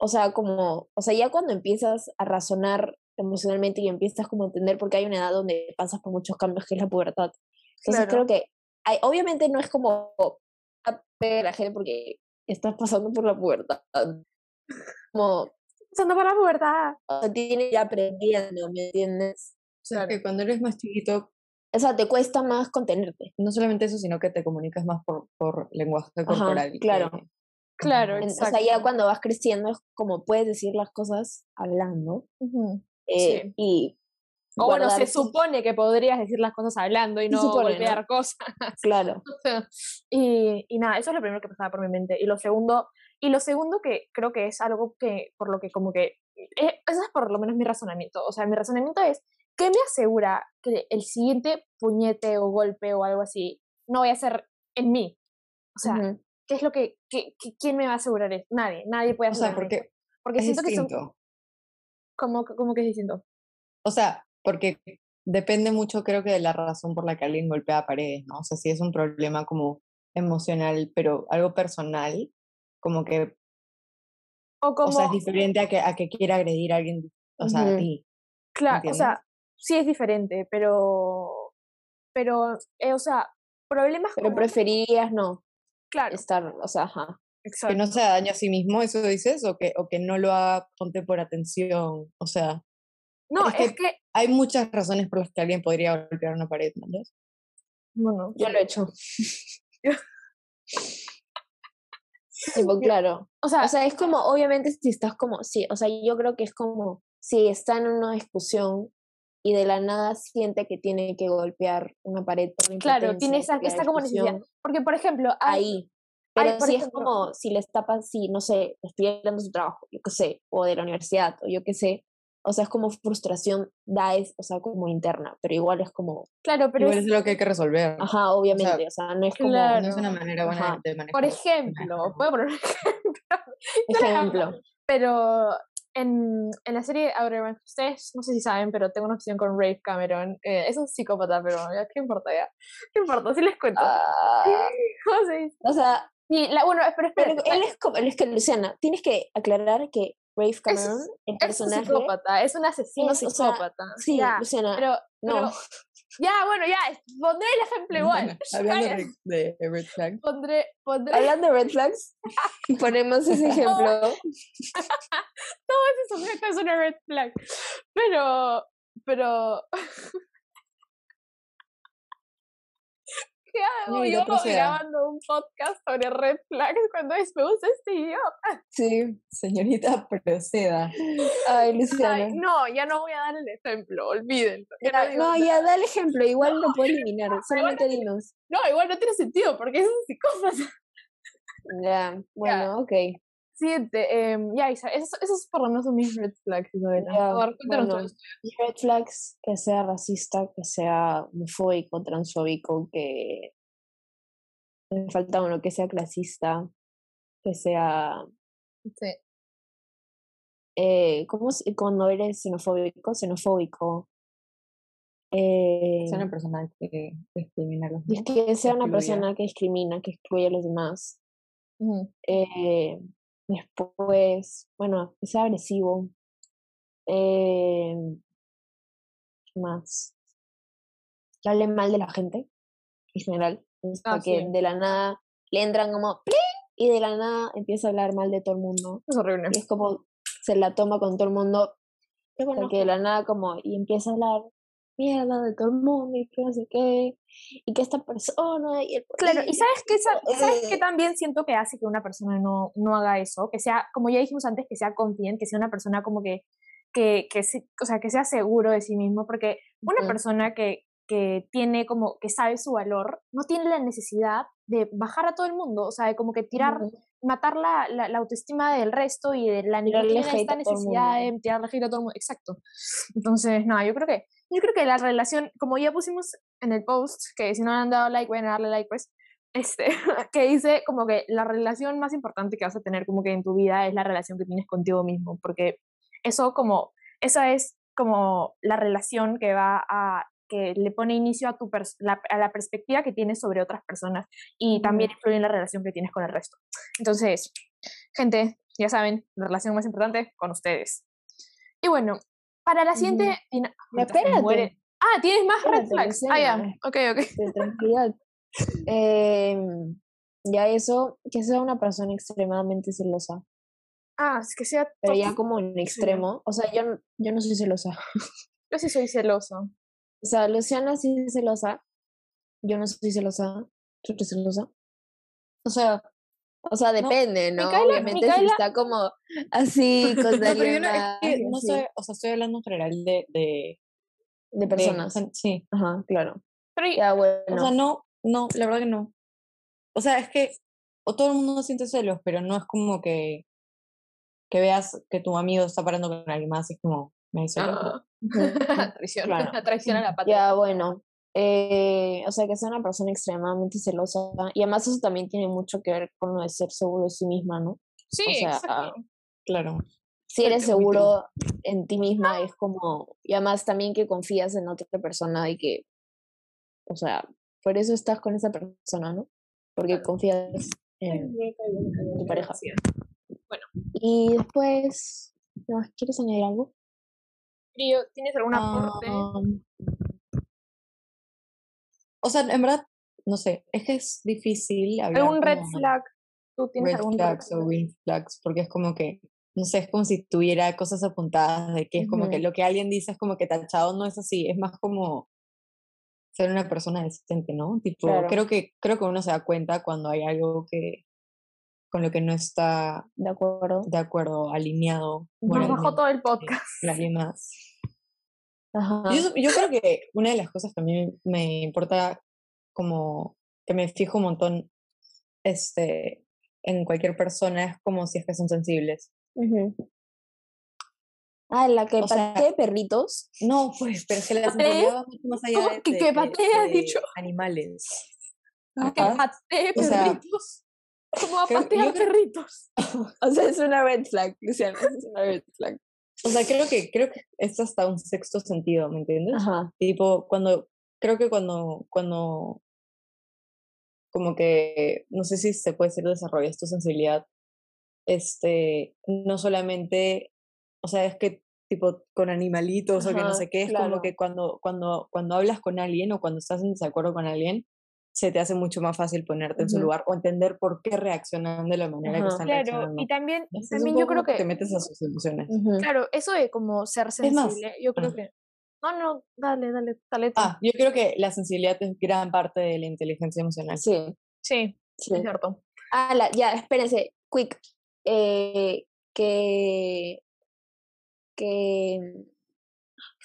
o sea, como, o sea, ya cuando empiezas a razonar emocionalmente y empiezas como a entender, porque hay una edad donde pasas por muchos cambios, que es la pubertad. Entonces, Claro. creo que, hay, obviamente no es como a pegar a la gente porque estás pasando por la pubertad. Como, Pasando por la pubertad. o sea, tienes ir aprendiendo, ¿me entiendes? O sea, Claro. que cuando eres más chiquito, O sea, te cuesta más contenerte. no solamente eso, sino que te comunicas más por, por lenguaje corporal. que- claro. Claro. En- O sea, exacto. ya cuando vas creciendo es como puedes decir las cosas hablando. Ujú. Eh, Sí. Y O bueno, se supone que podrías decir las cosas hablando y no supone, ¿no? golpear cosas. Claro. [LAUGHS] y, y nada, eso es lo primero que pasaba por mi mente. Y lo segundo, y lo segundo que creo que es algo que, por lo que como que, eh, eso es por lo menos mi razonamiento. O sea, mi razonamiento es, ¿qué me asegura que el siguiente puñete o golpe o algo así no vaya a ser en mí? O sea, Ujú. ¿qué es lo que, que- que- quién me va a asegurar eso? Nadie, nadie puede O sea, asegurar eso. porque Porque es siento que son, como, como que distinto. O sea, porque depende mucho, creo que de la razón por la que alguien golpea paredes, ¿no? O sea, si es un problema como emocional, pero algo personal, como que, O como, o sea, es diferente a que, a que quiera agredir a alguien, o sea, a Ujú. ti. claro, o sea, sí es diferente, pero, pero, eh, o sea, problemas Pero como, preferirías no claro, estar, o sea, ajá. Que no se daño a sí mismo, eso dices, o que, o que no lo haga, ponte por atención, o sea, No, es es que- que, hay muchas razones por las que alguien podría golpear una pared, ¿no? bueno, Yo lo he hecho. Tipo, [LAUGHS] claro. o sea, O sea, es como, obviamente, si estás como, sí, o sea, yo creo que es como si está en una discusión y de la nada siente que tiene que golpear una pared por claro, tiene esa, esa como necesidad. Porque, por ejemplo, hay, ahí. Pero por si ejemplo- es como, si le está pas- si no sé, estoy hablando de su trabajo, yo qué sé, o de la universidad, o yo qué sé, o sea, es como frustración, da es, o sea, como interna, pero igual es como, claro, pero Igual es, es lo que hay que resolver. ajá, obviamente, o sea, no es como, claro. No es una manera buena Ajá. de manejar. por ejemplo, puedo poner un [LAUGHS] ejemplo, ejemplo, pero en, en la serie Outer Banks, ustedes no sé si saben, pero tengo una opción con Rafe Cameron. eh, es un psicópata, pero ya, ¿qué importa ya? ¿Qué importa? Sí les cuento. Ah, [LAUGHS] ¿Cómo se dice? o sea, Y la, bueno, pero pero espera, él es como, él es que, Luciana, tienes que aclarar que Rafe Cameron, el es un personaje, psicópata, es un asesino es, o sea, psicópata. sí, ya, Luciana, pero, no, pero- ya, bueno, ya, pondré el ejemplo igual. Hablando de, de red flag, Pondré, pondré, hablando de red flags, [LAUGHS] ponemos ese ejemplo, [LAUGHS] ese sujeto es una red flag. Pero, pero. [LAUGHS] ¿Qué hago yo grabando un podcast sobre red flags cuando es este idioma? sí, señorita, [LAUGHS] proceda. ay, Luciana, Ay, no, ya no voy a dar el ejemplo, olvídenlo. ya no Ya, no, ya da el ejemplo, igual lo puedo eliminar, solamente dinos. No, igual no tiene sentido porque es un psicópata. Ya, bueno, ok. Siguiente, em, ya, Isa, esos, esos por lo menos son mis red flags, Isabela. A ver, cuéntanos bueno. Y red flags, que sea racista, que sea homofóbico, transfóbico, que me falta uno, que sea clasista, que sea, Sí. eh, ¿cómo cuando eres xenofóbico? Xenofóbico. Eh, Es una persona que discrimina a los es demás. que sea una persona que discrimina, que excluye a los demás. Eh, después, bueno, sea agresivo. Eh, ¿qué más? Que hable mal de la gente, en general. Ah, que sí. de la nada le entran como "Pling", y de la nada empieza a hablar mal de todo el mundo. Es horrible. Y es como se la toma con todo el mundo. Qué o sea, bueno. que de la nada como y empieza a hablar mierda de todo el mundo y que no sé qué. Y que esta persona y el Claro, y sabes que sabes que Eh. también siento que hace que una persona no, no haga eso, que sea, como ya dijimos antes, que sea confident, que sea una persona como que, que, que, se- o sea, que sea seguro de sí mismo, porque una persona que, que tiene como, que sabe su valor, no tiene la necesidad de bajar a todo el mundo, o sea, de como que tirar, matar la, la, la autoestima del resto y de la hate esta necesidad de tirarle hate a todo el mundo, exacto. Entonces, no, yo creo que, yo creo que la relación, como ya pusimos en el post, que si no le han dado like, vayan a darle like, pues, este, [LAUGHS] que dice como que la relación más importante que vas a tener como que en tu vida es la relación que tienes contigo mismo, porque eso como, esa es como la relación que va a, que le pone inicio a tu pers- la, a la perspectiva que tienes sobre otras personas y también influye en la relación que tienes con el resto. Entonces, gente, ya saben, la relación más importante con ustedes. Y bueno, para la siguiente... Espérate. Ah, tienes más red Espérate, flags. Ah, ya. Ok, ok. tranquilidad. Em, ya eso, que sea una persona extremadamente celosa, Ah, es que sea pero ya como en extremo, o sea, yo, yo no soy celosa. Yo sí soy celoso. O sea, Luciana sí es celosa, yo no soy celosa, tú eres celosa. O sea, o sea, depende, ¿no? Micaela- Obviamente si está como así con [LAUGHS] No, pero yo no, es que no soy, o sea, estoy hablando en general de, de, de de- personas. sea, sí, Ajá, claro. Pero Ya, bueno. o sea, no, no, la verdad que no. O sea, es que o todo el mundo siente celos, pero no es como que, que veas que tu amigo está parando con alguien más, es como, me celos. [LAUGHS] Ah. [LAUGHS] traición, Claro. [LAUGHS] traición a la patria. Ya, bueno. eh, o sea, que sea una persona extremadamente celosa. Y además eso también tiene mucho que ver con lo de ser seguro de sí misma, ¿no? Sí, o sea, exacto. Claro. si eres seguro en ti misma, es como, y además también que confías en otra persona y que, o sea, por eso estás con esa persona, ¿no? Porque confías en tu pareja. Y después. ¿quieres añadir algo? Frío, ¿tienes algún aporte? Um, o sea, en verdad, no sé, es que es difícil hablar ¿Algún red flag? ¿Tú tienes red algún flags o green flags, porque es como que, no sé, es como si tuviera cosas apuntadas de que es como que lo que alguien dice es como que tachado, no es así, es más como ser una persona decente, ¿no? Tipo, Claro. creo que creo que uno se da cuenta cuando hay algo que con lo que no está ¿De acuerdo? de acuerdo, alineado Nos bajó todo el podcast. alguien más. Ajá. Yo, yo creo que una de las cosas que a mí me importa, como que me fijo un montón este, en cualquier persona, es como si es que son sensibles. Ujú. Ah, la que O sea, patee perritos. No, pues, pero es que la sensibilidad va mucho más allá ¿Cómo de, que- de- que de- patee, [LAUGHS] has de dicho? animales. Que O sea, perritos. ¿Cómo va a patear creo- perritos? [LAUGHS] O sea, es una red flag, Luciana, es una red flag. O sea, creo que, creo que es hasta un sexto sentido, ¿me entiendes? Ajá. Tipo, cuando, creo que cuando, cuando, como que, no sé si se puede decir desarrollas tu sensibilidad, este, no solamente, o sea, es que, tipo, con animalitos o que no Ajá, sé qué, es claro. como que cuando, cuando, cuando hablas con alguien o cuando estás en desacuerdo con alguien, se te hace mucho más fácil ponerte en su lugar o entender por qué reaccionan de la manera que están Claro, reaccionando. y también, también yo creo como te que, metes a sus emociones. Claro, eso de como ser sensible, yo creo que... No, no, dale, dale, dale. Ah, yo creo que la sensibilidad es gran parte de la inteligencia emocional. Sí, Sí, sí. es cierto. Ah, la, ya, espérense, quick. Eh, que. Que.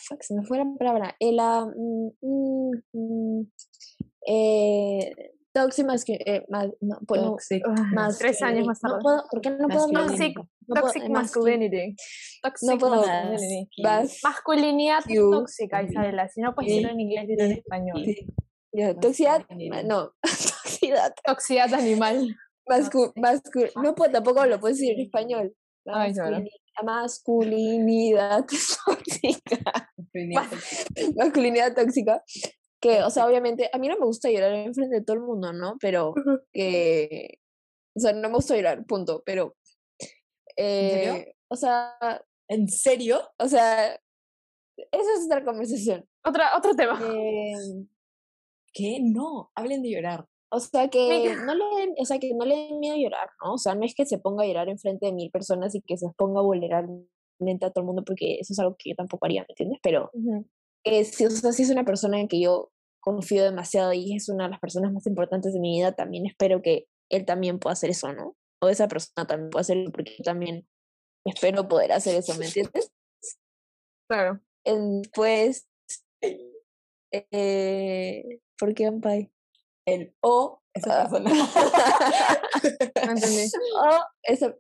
Fuck, se me fue la palabra. El, ah, mm, mm, mm, eh, toxic eh, ma- no, no, Toxic. más, Tres años más no tarde. puedo, ¿Por qué no puedo hablar? Toxic, No puedo- toxic mascu- masculinity. Toxic No puedo masculinity. más- Masculinidad You. tóxica, Isabela. Si no puedes decirlo en inglés, dilo en español. Ya, Toxicidad, no, [LAUGHS] toxicidad. Toxicidad animal. Mascu, mascu- no puedo, tampoco lo puedo decir en español. Ay. Masculini- masculinidad [LAUGHS] tóxica. masculinidad tóxica. Que, o sea, obviamente, a mí no me gusta llorar en frente de todo el mundo, ¿no? Pero que, o sea, no me gusta llorar, punto. Pero, serio? eh, o sea, ¿En serio? o sea, eso es otra conversación. Otra, otro tema. Eh, ¿Qué? No, hablen de llorar. o sea, que no le den, o sea, que no le den miedo llorar, ¿no? O sea, no es que se ponga a llorar en frente de mil personas y que se exponga vulnerablemente a todo el mundo, porque eso es algo que yo tampoco haría, ¿me entiendes? Pero Ujú. eh, si, o sea, si es una persona en que yo confío demasiado y es una de las personas más importantes de mi vida, también espero que él también pueda hacer eso, ¿no? O esa persona también pueda hacerlo, porque yo también espero poder hacer eso, ¿me entiendes? Claro. Pues, eh, ¿por qué Ampai? El o esa Ah. persona. [LAUGHS] No entendí. O esa...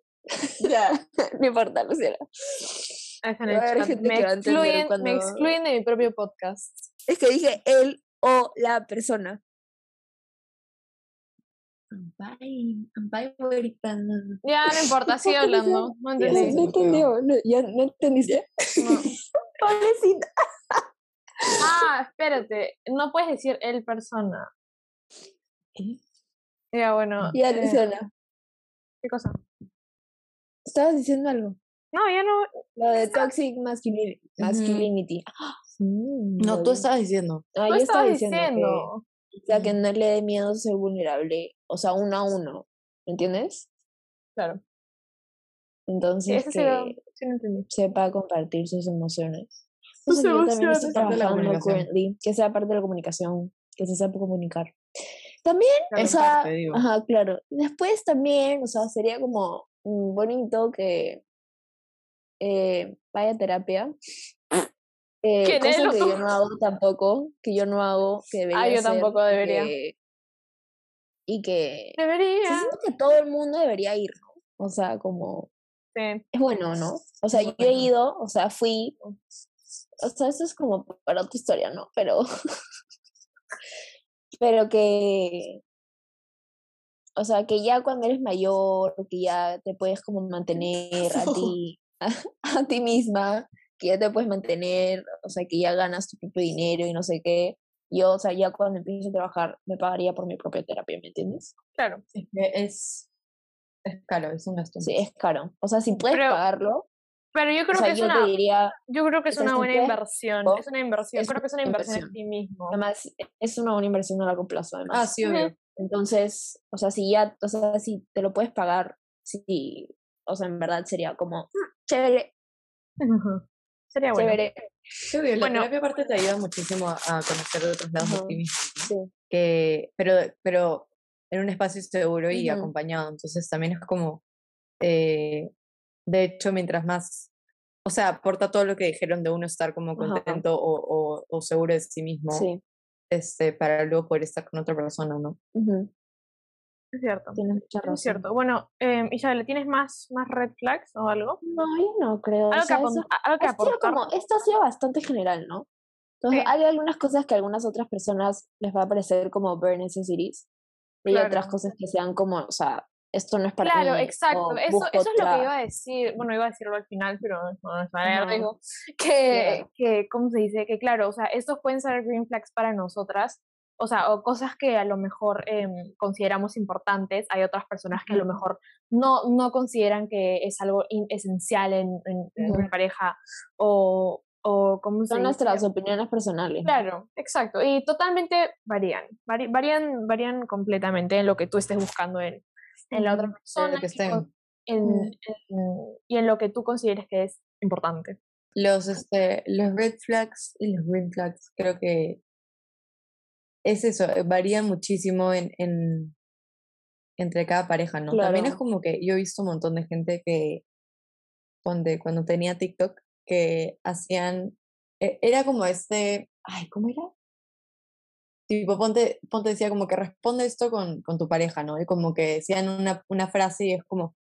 ya, no importa, Luciana. Ah, el Me excluyen, cuando- me excluyen de mi propio podcast. Es que dije él o la persona. Ampay, Ampay. Ya, no importa, sigue hablando. No [LAUGHS] No, entendí. no entendió, no, ya no entendiste. No. [LAUGHS] Pobrecita. Ah, espérate. No puedes decir el persona. ¿Qué? Ya, bueno. Ya, eh, Luciana, ¿Qué cosa? estabas diciendo algo. No, ya no. Lo de toxic masculinity. masculinity. Mm, No, tú estabas diciendo. Ah, yo estaba diciendo, diciendo. que, o sea, que no le dé miedo ser vulnerable, o sea, uno a uno, ¿me entiendes? Claro. Entonces, sí, que sí sepa compartir sus emociones. [LAUGHS] Sus yo también estoy trabajando currently, que sea parte de la comunicación, que se sepa comunicar. También, Claro, o sea, parte, ajá, claro. Después también, o sea, sería como mm, bonito que eh, vaya a terapia. Eh, Que cosa Nelo que yo no hago tampoco, que yo no hago, [LAUGHS] que debería Ah, yo hacer, tampoco y debería. que- y que Debería. siento que todo el mundo debería ir, ¿no? O sea, como Sí. es bueno, ¿no? O sea, yo he ido, o sea, fui, o sea, eso es como para otra historia, ¿no? Pero, [LAUGHS] pero que, o sea, que ya cuando eres mayor, que ya te puedes como [LAUGHS] mantener a ti, a ti misma, que ya te puedes mantener, o sea, que ya ganas tu propio dinero y no sé qué. Yo, o sea, ya cuando empiezo a trabajar, me pagaría por mi propia terapia, ¿me entiendes? Claro. Es es, es caro, es un gasto. Sí, es caro. O sea, si puedes Pero- pagarlo, Pero yo o creo sea, que es yo una, te diría, yo creo que es o sea, una si buena puedes inversión. pagarlo, Es una inversión. es creo que es una inversión en inversión. ti mismo. además, es una buena inversión a largo plazo, además. Ah, sí, obvio. Entonces, o sea, si ya, o sea, si te lo puedes pagar, sí, o sea, en verdad sería como, "Mm, chévere, Sería bueno. chévere. Sí, obvio, la Bueno. terapia aparte te ayuda muchísimo a, conocer de otros lados de Ajá. ti mismo, ¿no? Sí. que, pero, pero en un espacio seguro y Ujú. acompañado. Entonces también es como, eh, de hecho, mientras más, o sea, aporta todo lo que dijeron de uno estar como contento o, o, o seguro de sí mismo, Sí. este, para luego poder estar con otra persona, ¿no? ujú, Es cierto. Tienes mucha razón. Es cierto. Bueno, eh, Isabel, ¿tienes más, más red flags o algo? No, yo no creo. o Algo que, sea, apon- eso- algo que como, esto ha sido bastante general, ¿no? Entonces, Sí. hay algunas cosas que a algunas otras personas les va a parecer como bare necessities. Y hay otras Claro. cosas que sean como, o sea, esto no es para Claro, mí. exacto. o Eso, eso es lo que iba a decir. Bueno, iba a decirlo al final, pero no, Ajá. riesgo. Que, Claro. que, ¿cómo se dice? Que claro, o sea, estos pueden ser green flags para nosotras. O sea, o cosas que a lo mejor em, consideramos importantes. Hay otras personas que a lo mejor no, no consideran que es algo in- esencial en, en- en una pareja. O, o ¿cómo se Son dice? nuestras opiniones personales. Claro, exacto. Y totalmente varían, vari- varían, varían completamente en lo que tú estés buscando en, en la otra persona lo que y, en- y en lo que tú consideres que es importante. Los, este, los red flags y los green flags, creo que es eso, eh, varía muchísimo en, en entre cada pareja, ¿no? También es como que yo he visto un montón de gente que donde cuando tenía TikTok que hacían e- era como este, ay, ¿cómo era? Tipo, ponte, ponte decía como que responde esto con, con tu pareja, ¿no? Y como que decían una, una frase y es como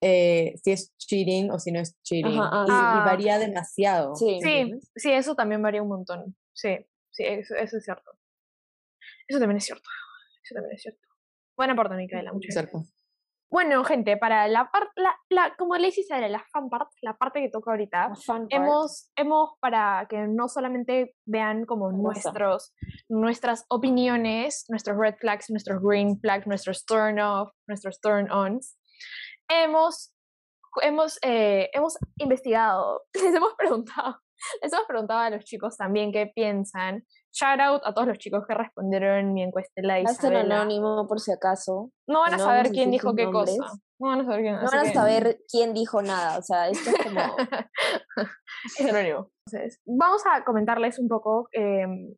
eh, si es cheating o si no es cheating. Ajá, ah, y, y sí. varía demasiado. Sí. Sí, sí, eso también varía un montón. Sí, sí, eso, eso es cierto. Eso también es cierto. Eso también es cierto. Buen aporte, Micaela, muchas gracias. Bueno, gente, para la parte, la, la, como le dice la fan part, la parte que toca ahorita, La fun part. hemos, hemos para que no solamente vean como nuestros, nuestras opiniones, nuestros red flags, nuestros green flags, nuestros turn off, nuestros turn ons, hemos, hemos, eh, hemos investigado, [LAUGHS] les hemos preguntado, les hemos preguntado a los chicos también qué piensan. Shout out a todos los chicos que respondieron mi encuesta la Va a ser Isabela. anónimo por si acaso. No van a no saber quién dijo qué cosa. nombres. No van a saber quién. No van a que- saber quién dijo nada. O sea, esto es como. [LAUGHS] es anónimo. Entonces, vamos a comentarles un poco em,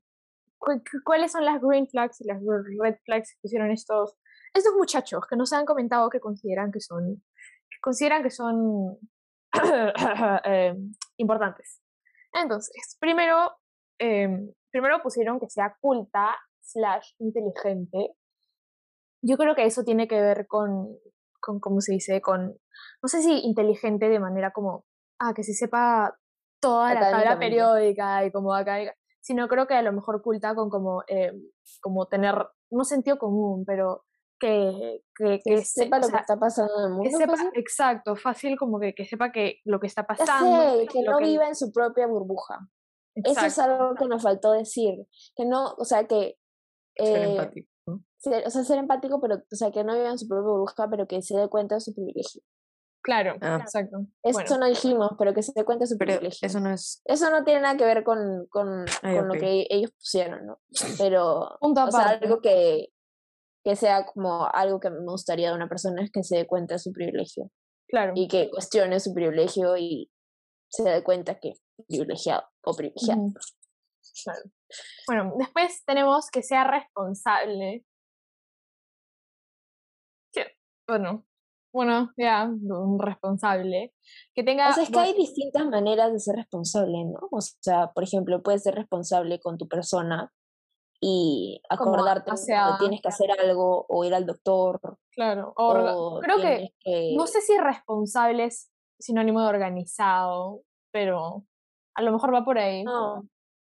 cu- cu- cuáles son las green flags y las red flags que pusieron estos, estos muchachos que nos han comentado que consideran que son, que consideran que son [COUGHS] em, importantes. Entonces, primero, em, primero pusieron que sea culta slash inteligente. Yo creo que eso tiene que ver con, con, ¿cómo se dice? Con, no sé si inteligente de manera como, ah, que se sepa toda la tabla periódica y como académica, sino creo que a lo mejor culta con como, eh, como tener, no sentido común, pero que, que, Que que se- sepa o lo sea, que está pasando en el que sepa, fácil. exacto, fácil como que, que sepa que lo que está pasando. sé, que no viva en su propia burbuja. Eso es algo que nos faltó decir. Que no, o sea, que. Ser eh, empático. o sea, ser empático, pero, o sea, que no viva en su propia burbuja, pero que se dé cuenta de su privilegio. Claro, Ah. exacto. Eso Bueno. no dijimos, pero que se dé cuenta de su Pero privilegio. eso no es. Eso no tiene nada que ver con, con, Ay, con ok. lo que ellos pusieron, ¿no? Pero, Punto o sea, algo que, que sea como algo que me gustaría de una persona es que se dé cuenta de su privilegio Claro. y que cuestione su privilegio y se dé cuenta que es privilegiado o privilegiada. Ujú. Claro. Bueno, después tenemos que sea responsable. Bueno, bueno, ya, un responsable. Que tenga. O sea, es que hay distintas maneras de ser responsable, ¿no? O sea, por ejemplo, puedes ser responsable con tu persona y acordarte cuando tienes que hacer algo o ir al doctor Claro. orga- o creo que. que... No sé si responsable es sinónimo de organizado, pero a lo mejor va por ahí. No,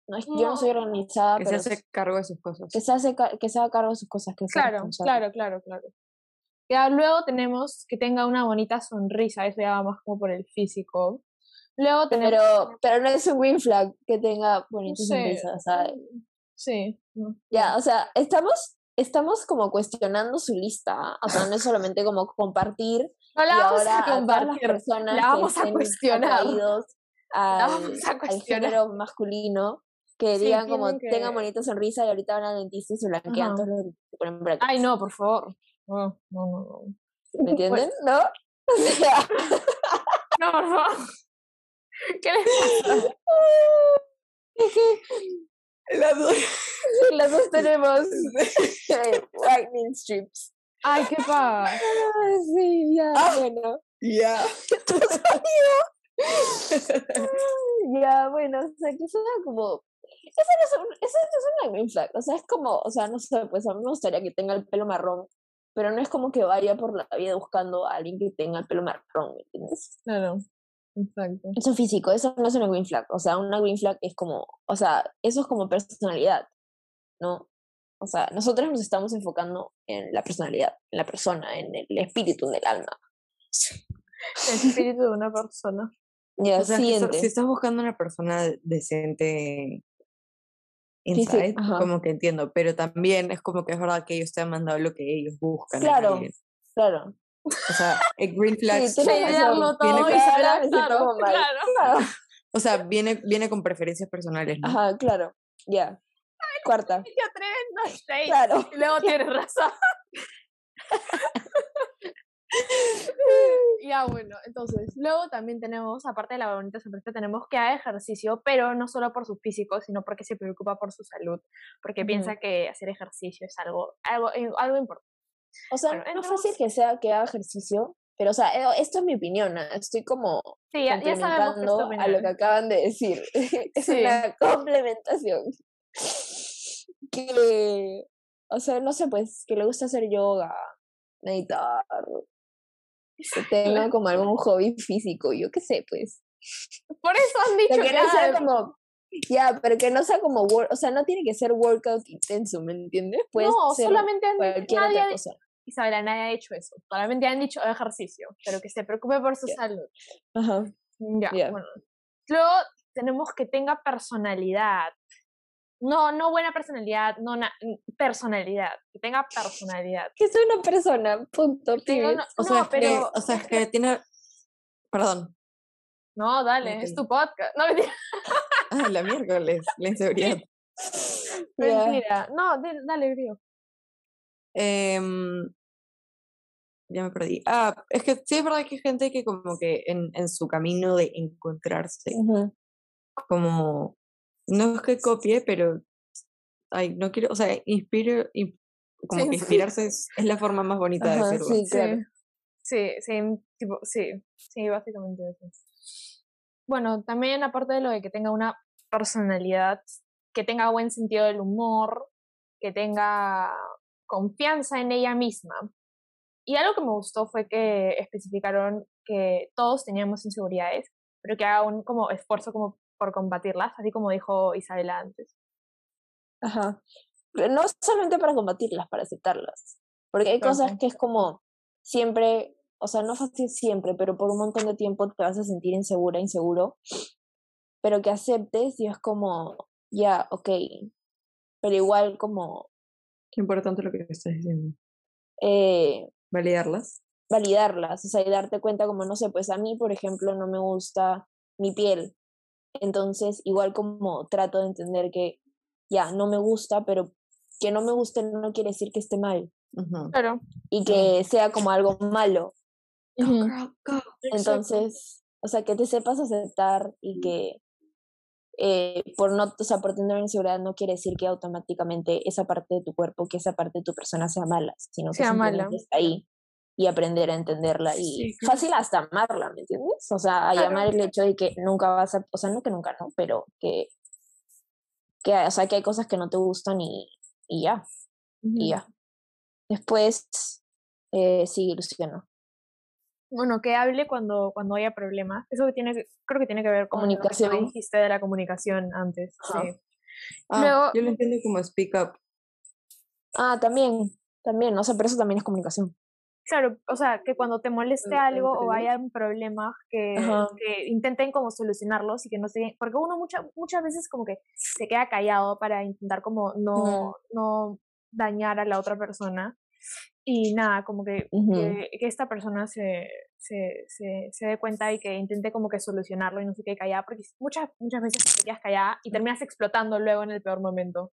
no, yo No. soy organizada, Que se pero hace cargo de sus cosas. que se hace que se haga cargo de sus cosas, que sea Claro, claro, claro, claro. Ya luego tenemos que tenga una bonita sonrisa, eso ya va más como por el físico. Luego tenemos... Pero, pero no es un green flag que tenga bonita sé, sonrisa, ¿sabes? Sí. Ya, o sea, estamos, estamos como cuestionando su lista, o sea, no es solamente como compartir No la vamos a compartir. personas la vamos a cuestionar. al, vamos a al cuestionar. género masculino, que Sí, digan como que- tengan bonita sonrisa y ahorita van al dentista y se blanquean Ajá. todos los ponen brackets, Ay, no, por favor. No, no, no. ¿me [LAUGHS] entienden? ¿No? [LAUGHS] O sea, [LAUGHS] No, por favor. ¿Qué les pasa? es que Las dos. las dos tenemos eh, whitening strips. Ay, qué pasa. Ah, sí, ya, Ah. bueno. Ya. [LAUGHS] [LAUGHS] Ya, bueno, o sea, que suena como. Eso no es, un- eso no es una green flag. O sea, es como, o sea, no sé, pues a mí me gustaría que tenga el pelo marrón, pero no es como que vaya por la vida buscando a alguien que tenga el pelo marrón, ¿me entiendes? Claro. Exacto. Eso es físico, eso no es una green flag. O sea, una green flag es como, o sea, eso es como personalidad, ¿no? O sea, nosotros nos estamos enfocando en la personalidad, en la persona, en el espíritu, en el alma. [LAUGHS] El espíritu de una persona. Ya, O sea, si, siguiente. si estás buscando una persona decente sí, inside, ajá. como que entiendo, pero también es como que es verdad que ellos te han mandado lo que ellos buscan. Claro. Claro. O sea, el green [LAUGHS] todo adaptarlo, como mal. Claro. o sea, viene, viene con preferencias personales, ¿no? Ajá, claro. Ya. Cuarta. [LAUGHS] Atreves, no sé. Claro. Y luego [LAUGHS] tienes razón. [LAUGHS] ya, bueno, entonces, luego también tenemos, aparte de la bonita sonrisa, tenemos que haga ejercicio, pero no solo por su físico, sino porque se preocupa por su salud, porque Ujú. piensa que hacer ejercicio es algo, algo, eh, algo importante. O sea, Bueno, no es fácil que sea que haga ejercicio, pero o sea, eh, esto es mi opinión, ¿ah? estoy como Sí, ya, ya a lo que acaban de decir. es Sí. una complementación. Que, o sea, no sé, pues, que le gusta hacer yoga, meditar, [LAUGHS] que tenga como algún hobby físico, yo qué sé, pues. Por eso han dicho que no sea como, ya, pero que no sea como, wor- o sea, no tiene que ser workout intenso, ¿me entiendes? Puede no, ser solamente han, cualquier nadie, otra cosa. Isabela, nadie ha dicho eso, solamente han dicho ejercicio, pero que se preocupe por su Ya. salud. Ajá. Ya, Ya. bueno. Luego tenemos que tenga personalidad. No, no buena personalidad, no na- personalidad, que tenga personalidad. Que sea una persona, punto. Que una- O no, sea, es que, pero o sea, es que tiene, perdón, no, dale, es tu podcast. No, mentira. ah, la miércoles, la inseguridad. [LAUGHS] Mentira. No, dale, Grio. Em, ya me perdí. Ah, es que sí es verdad que hay gente que como que en, en su camino de encontrarse, como, no es que copie, pero, ay, no quiero, o sea, inspire, in- como Sí, que sí. inspirarse es, es la forma más bonita de decirlo. sí, claro. Sí, sí, tipo, sí, sí, básicamente eso. Bueno, también aparte de lo de que tenga una personalidad, que tenga buen sentido del humor, que tenga confianza en ella misma. Y algo que me gustó fue que especificaron que todos teníamos inseguridades, pero que haga un como esfuerzo como por combatirlas, así como dijo Isabela antes. Ajá. Pero no solamente para combatirlas, para aceptarlas. Porque hay cosas Ajá. que es como siempre, o sea, no fácil siempre, pero por un montón de tiempo te vas a sentir insegura, inseguro. Pero que aceptes y es como, ya, ok. Pero igual como Qué importante lo que estás diciendo. eh, Validarlas. validarlas, o sea, y darte cuenta como, no sé, pues a mí, por ejemplo, no me gusta mi piel. Entonces, igual como trato de entender que ya no me gusta, pero que no me guste no quiere decir que esté mal Ujú. Claro. y que sea como algo malo. Entonces, o sea, que te sepas aceptar y que eh, por no, o sea, por tener una inseguridad no quiere decir que automáticamente esa parte de tu cuerpo, que esa parte de tu persona sea mala, sino que Sea mala. está ahí y aprender a entenderla y Sí, claro. fácil hasta amarla, ¿me entiendes? O sea, a Claro. llamar el hecho de que nunca vas a, o sea, no que nunca no, pero que, que o sea, que hay cosas que no te gustan y, y ya, y ya. Después, eh, sí, Luciano. Bueno, que hable cuando, cuando haya problemas. Eso que tiene que- creo que tiene que ver con lo que Comunicación. dijiste de la comunicación antes. Sí. Ah, Luego- yo lo entiendo como speak up. Ah, también, también, o sea, pero eso también es comunicación. Claro, o sea, que cuando te moleste algo o ellos. hayan problemas que, intenten como solucionarlos y que no se, porque uno mucha, muchas veces como que se queda callado para intentar como no, no dañar a la otra persona y nada, como que, que, que esta persona se, se, se, se dé cuenta y que intente como que solucionarlo y no se quede callada, porque muchas, muchas veces te quedas callada y terminas explotando luego en el peor momento.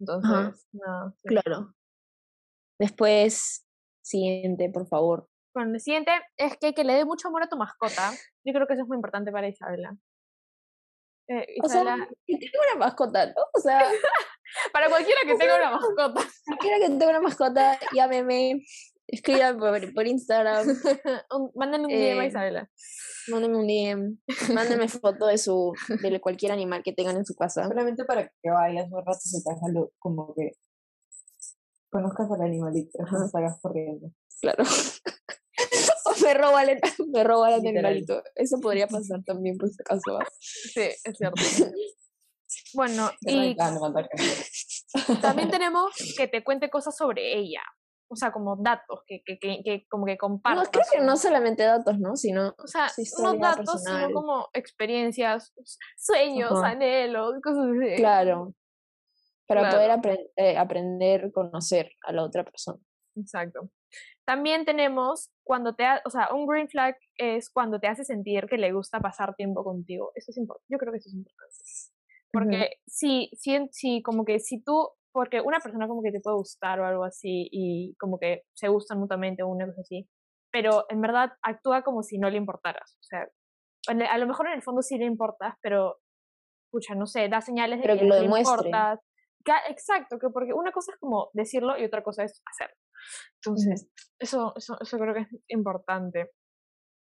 Entonces, nada. sí. Claro. Después, siguiente, por favor. Bueno, el siguiente es que, que le dé mucho amor a tu mascota. Yo creo que eso es muy importante para Isabela. Eh, O sea, Isabela- [LAUGHS] que tenga una mascota, ¿no? O sea, [LAUGHS] para cualquiera que tenga una mascota. [LAUGHS] cualquiera que tenga una mascota, llámeme, escríbame por, por Instagram, Un- Mándenle un DM a Eh, Isabela. mándeme un DM, mándeme foto de su, de cualquier animal que tengan en su casa. Solamente para que vayas un rato a su casa, como que conozcas al animalito, [LAUGHS] no salgas corriendo. Claro. [LAUGHS] O me roba el, [LAUGHS] me roba el animalito. Eso podría pasar también, por si acaso. Sí, es cierto. Bueno, y también tenemos que te cuente cosas sobre ella. O sea, como datos, que, que, que, que como que No, compartas. creo que no solamente datos, ¿no? Sino O sea, no datos, personal. sino como experiencias, sueños, anhelos, cosas así. Claro. Para Claro. poder apren- eh, aprender, conocer a la otra persona. Exacto. También tenemos cuando te, ha- o sea, un green flag es cuando te hace sentir que le gusta pasar tiempo contigo. Eso es importante. Yo creo que eso es importante. Porque si, si, en- si, como que si tú, porque una persona como que te puede gustar o algo así y como que se gustan mutuamente o una cosa así, pero en verdad actúa como si no le importaras. O sea, el- a lo mejor en el fondo sí le importas, pero, escucha, no sé, da señales de Pero que, que lo no le importas. Exacto, que porque una cosa es como decirlo y otra cosa es hacerlo. Entonces, eso, eso, eso creo que es importante.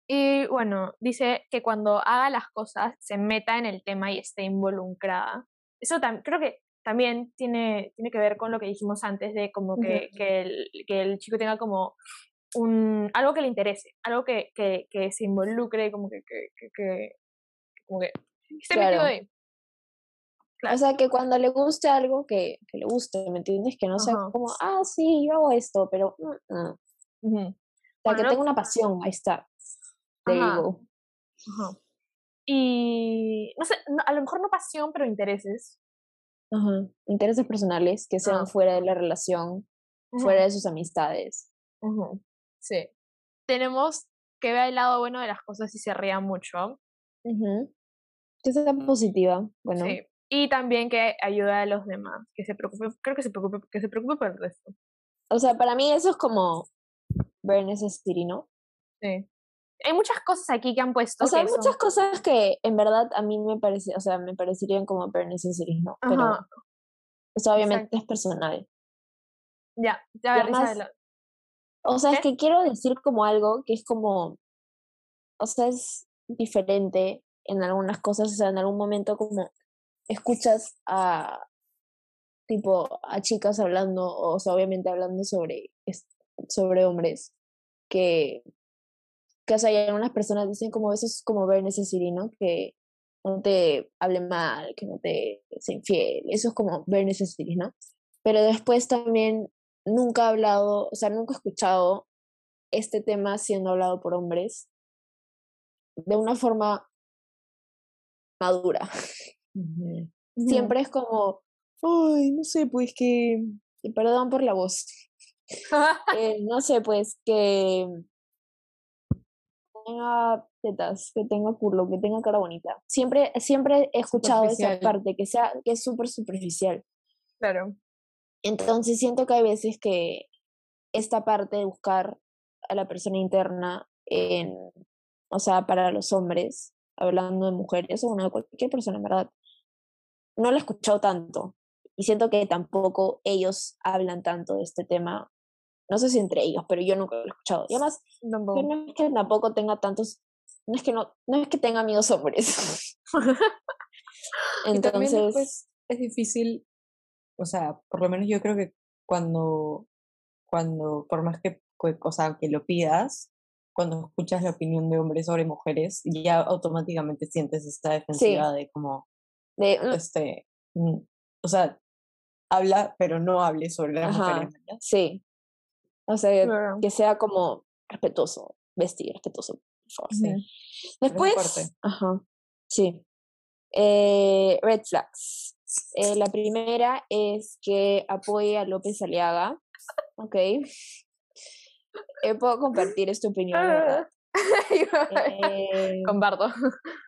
Y bueno, dice que cuando haga las cosas se meta en el tema y esté involucrada. Eso creo que también tiene, tiene que ver con lo que dijimos antes de como que, que, el, que el chico tenga como un, algo que le interese, algo que, que, se involucre, como que, como que esté metido Claro. ahí. O sea, que cuando le guste algo, que, que le guste, ¿me entiendes? Que no sea como, ah, sí, yo hago esto, pero... mm. O sea, Bueno, que tenga una pasión, ahí está. There you Ajá. go. Ajá. Y no sé, a lo mejor no pasión, pero intereses. Ajá. Intereses personales que sean fuera de la relación, fuera de sus amistades. Sí. Tenemos que vea el lado bueno de las cosas y se ría mucho. Que sea positiva. Bueno, Sí. Y también que ayude a los demás, que se preocupe, creo que se preocupe, que se preocupe por el resto. o sea, para mí eso es como ver necessity, ¿no? Sí. Hay muchas cosas aquí que han puesto. O sea, hay son- muchas cosas que en verdad a mí me parece, o sea, me parecerían como bare necessities, ¿no? Pero, o sea, obviamente es personal. ya, ya ver, además-. O sea, es que quiero decir como algo que es como, o sea, es diferente en algunas cosas, o sea, en algún momento como escuchas a, tipo, a chicas hablando, o sea, obviamente hablando sobre, sobre hombres, que, que, o sea, y algunas personas dicen como eso es como ver necessity, ¿no? Que no te hable mal, que no te sea infiel, eso es como ver necessity, ¿no? Pero después también nunca he hablado, o sea, nunca he escuchado este tema siendo hablado por hombres de una forma madura. [LAUGHS] Siempre es como, ay, no sé, pues que, perdón por la voz, [LAUGHS] [LAUGHS] eh, no sé, pues que tenga tetas, que tenga culo, que tenga cara bonita. Siempre, siempre he escuchado esa parte, que sea, que es súper superficial. Claro. Entonces siento que hay veces que esta parte de buscar a la persona interna en, o sea, para los hombres, hablando de mujeres o bueno, de cualquier persona, en verdad, no lo he escuchado tanto. Y siento que tampoco ellos hablan tanto de este tema. No sé si entre ellos, pero yo nunca lo he escuchado. Y además, no es que tampoco tenga tantos, no es que no, no es que tenga amigos hombres. [LAUGHS] Y Entonces, después es difícil, o sea, por lo menos yo creo que cuando, cuando, por más que, que- o sea, que lo pidas, cuando escuchas la opinión de hombres sobre mujeres, ya automáticamente sientes esta defensiva de como, de, este, mm, o sea, habla, pero no hable sobre las Ajá. sí, O sea, Claro. que sea como respetuoso, vestir respetuoso, por favor. Sí. Después, ajá, sí. Eh, red flags. Eh, la primera es que apoye a López Aliaga. Ok. Eh, puedo compartir esta opinión, ¿verdad? [LAUGHS] Eh, Comparto. [LAUGHS]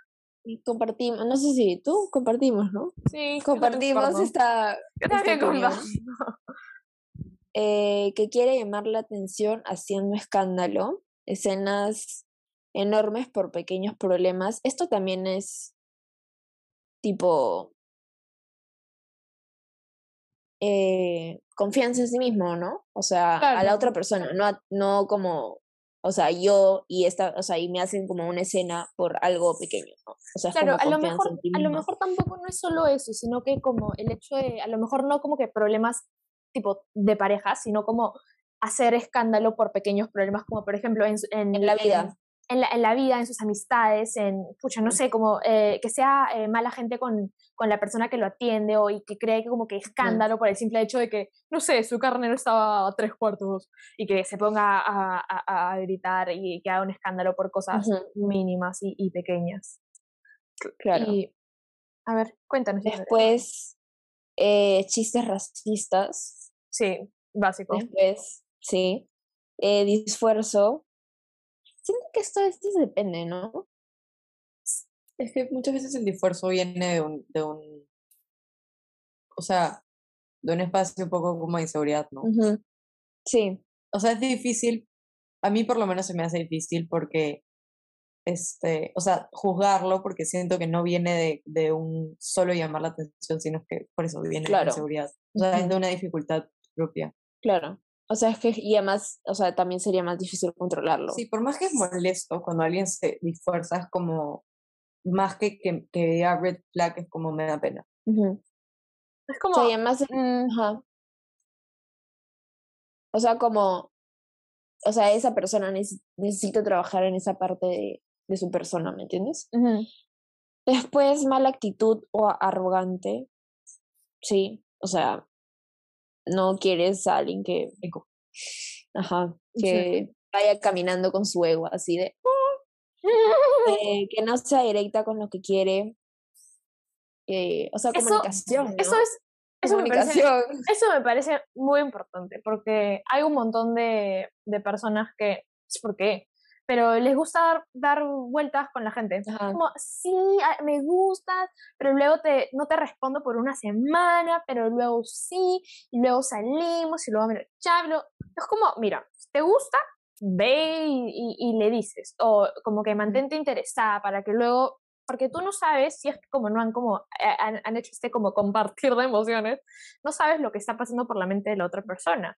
compartimos, no sé si tú compartimos, ¿no? Sí, Compartimos esta, esta opinión. [LAUGHS] eh, que quiere llamar la atención haciendo escándalo, escenas enormes por pequeños problemas. Esto también es tipo eh, confianza en sí mismo, ¿no? O sea, a la otra persona, no, no como, o sea, yo y esta, o sea, y me hacen como una escena por algo pequeño, ¿no? O sea, Claro, a lo mejor, ti a lo mejor tampoco no es solo eso, sino que como el hecho de, a lo mejor no como que problemas tipo de pareja, sino como hacer escándalo por pequeños problemas, como por ejemplo en, en, En la vida. En, la, en la vida, en sus amistades, en, pucha, no sé, como eh, que sea eh, mala gente con, con la persona que lo atiende o y que cree que como que escándalo por el simple hecho de que, no sé, su carne no estaba a tres cuartos y que se ponga a, a- a gritar y que haga un escándalo por cosas mínimas y, y pequeñas. Claro. Y, a ver, cuéntanos. Después, eh, chistes racistas. Sí, básico. Después, sí. Disfuerzo. Siento que esto, esto depende, ¿no? Es que muchas veces el esfuerzo viene de un, de un, o sea, de un espacio un poco como de inseguridad, ¿no? Ujú. Sí, O sea, es difícil, a mí por lo menos se me hace difícil porque, este, o sea, juzgarlo porque siento que no viene de, de un solo llamar la atención, sino que por eso viene de Claro. la inseguridad. O sea, es Ujú. de una dificultad propia. claro. O sea, es que, y además, o sea, también sería más difícil controlarlo. Sí, por más que es molesto cuando alguien se disfuerza, es como, más que que, que diga red flag, es como me da pena. Es O como, sea, y además, mm. O sea, como, o sea, esa persona neces- necesita trabajar en esa parte de, de su persona, ¿me entiendes? Después, mala actitud o arrogante. Sí, o sea, no quieres a alguien que, ajá, Sí. que vaya caminando con su ego así de, [LAUGHS] eh, que no sea directa con lo que quiere. eh, o sea, Eso- comunicación. Eso es, eso me parece comunicación. Eso me parece muy importante porque hay un montón de, de personas que, sé por qué, pero les gusta dar, dar vueltas con la gente. Ajá. Como, sí, ah, me gustas, pero luego te, no te respondo por una semana, pero luego sí, y luego salimos y luego me lo chablo. Es como, mira, te gusta, ve y, y- y le dices, o como que mantente interesada para que luego, porque tú no sabes si es que como no han como, eh, han, han hecho este como compartir de emociones, no sabes lo que está pasando por la mente de la otra persona.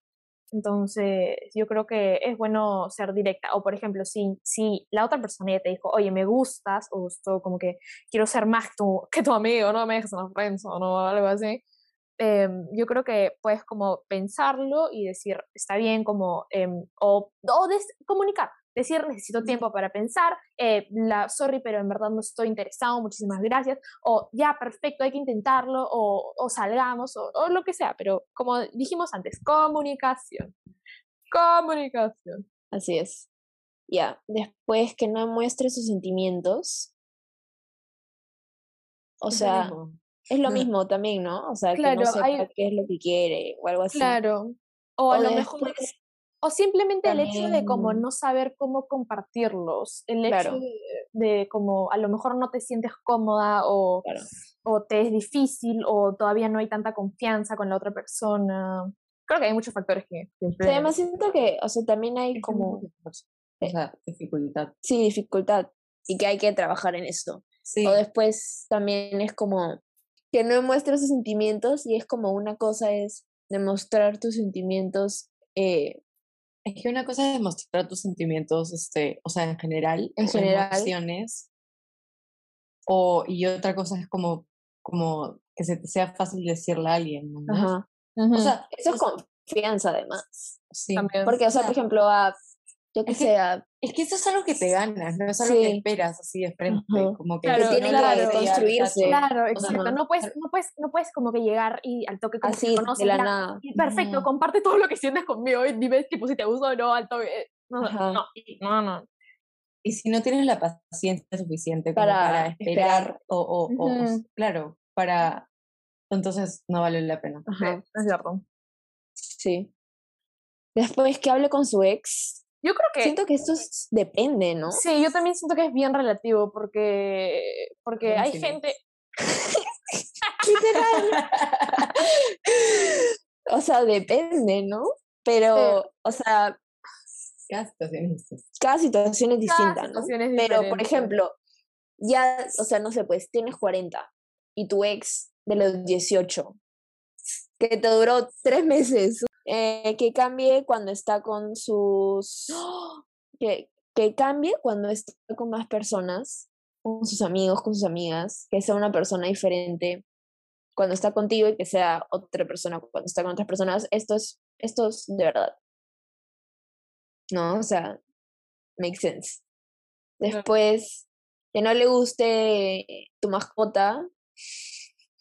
Entonces, yo creo que es bueno ser directa. O, por ejemplo, si, si la otra persona ya te dijo, oye, me gustas, o como que quiero ser más tu, que tu amigo, no me dejes en la friendzone o algo así, em, yo creo que puedes como pensarlo y decir, está bien, como, em, o, o des- comunicar. Decir, necesito tiempo para pensar, eh, la, sorry, pero en verdad no estoy interesado, muchísimas gracias, o ya, perfecto, hay que intentarlo, o, o salgamos, o, o lo que sea, pero como dijimos antes, comunicación. Comunicación. Así es. Ya, después que no muestre sus sentimientos. O Es sea, es lo Ujú. mismo también, ¿no? O sea, que Claro, no sepa hay- qué es lo que quiere o algo así. Claro. O O a lo mejor, o simplemente el hecho de como no saber cómo compartirlos, el hecho de, de como a lo mejor no te sientes cómoda o, claro. o te es difícil o todavía no hay tanta confianza con la otra persona. Creo que hay muchos factores que, influyen. además siento que, o sea, también hay como. O sea, dificultad. sí, dificultad y que hay que trabajar en esto. Sí, O después también es como que no muestre sus sentimientos y es como una cosa es demostrar tus sentimientos eh, es que una cosa es demostrar tus sentimientos, este, o sea, en general, En general. emociones, o, y otra cosa es como, como que se te sea fácil decirle a alguien, ¿no? ajá. Ujú, O sea, Eso es confianza además. sí, también. Porque, o sea, por ejemplo, a, yo que Es que- sea, Es que eso es algo que te ganas, no es algo que esperas así de frente. Como que Claro, no tiene que construirse. Claro, exacto. No puedes, no puedes, no puedes como que llegar y al toque como que así, conoces de la ya, nada. y Perfecto, comparte todo lo que sientes conmigo y dime tipo si te gusta o no al toque. No, Ajá. no, no, no. Y si no tienes la paciencia suficiente como Para para, esperar, esperar. O, claro, para... Entonces no vale la pena. Ajá, Es cierto. sí. Después que hable con su ex, Yo creo que siento que esto es- depende, ¿no? sí, yo también siento que es bien relativo porque porque hay sí, gente [LAUGHS] O sea, depende, ¿no? Pero, o sea, Cada situación es distinta. cada situación es distinta, ¿no? situación es Pero, por ejemplo, ya, o sea, no sé, pues tienes 40 y tu ex de los 18, que te duró tres meses, eh, que cambie cuando está con sus... Que, que cambie cuando está con más personas, con sus amigos, con sus amigas, que sea una persona diferente cuando está contigo y que sea otra persona cuando está con otras personas, esto es, esto es de verdad. ¿No? O sea, makes sense. Después, que no le guste tu mascota,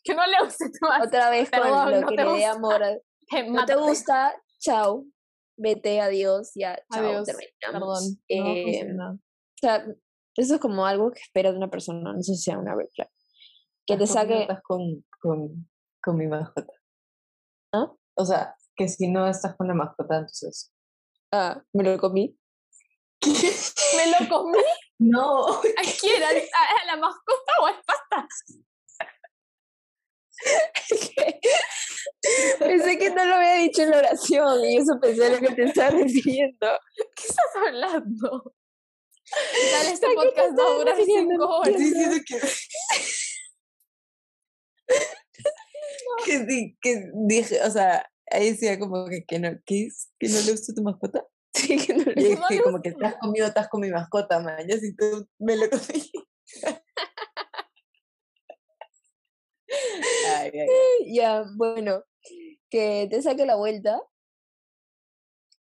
que no le guste tu otra vez con Perdón, lo no que le dé amor. [LAUGHS] No te gusta, chao. Vete, adiós, ya, chao, Adiós, terminamos. No Eh, funciona. o sea, eso es como algo que esperas de una persona, no sé si sea una red flag. Que te saque, Estás con, con, con mi mascota. ¿Ah? O sea, que si no estás con la mascota, entonces... ah, me lo comí. [LAUGHS] ¿Me lo comí? No, ¿A quién? ¿A, a la mascota o al pasta? [LAUGHS] pensé que no lo había dicho en la oración y eso pensé en lo que te estaba refiriendo. ¿Qué estás hablando? Dale, este ¿A qué te podcast va a durar cinco horas. estoy diciendo que... que, sí, que dije, o sea, ahí decía como que, que no. ¿Que no le gusta tu mascota? Sí, que no Y lo- No le como que estás conmigo, estás con mi mascota, man. Si tú me lo comí. Ay, ay. [LAUGHS] Ya, bueno, que te saque la vuelta.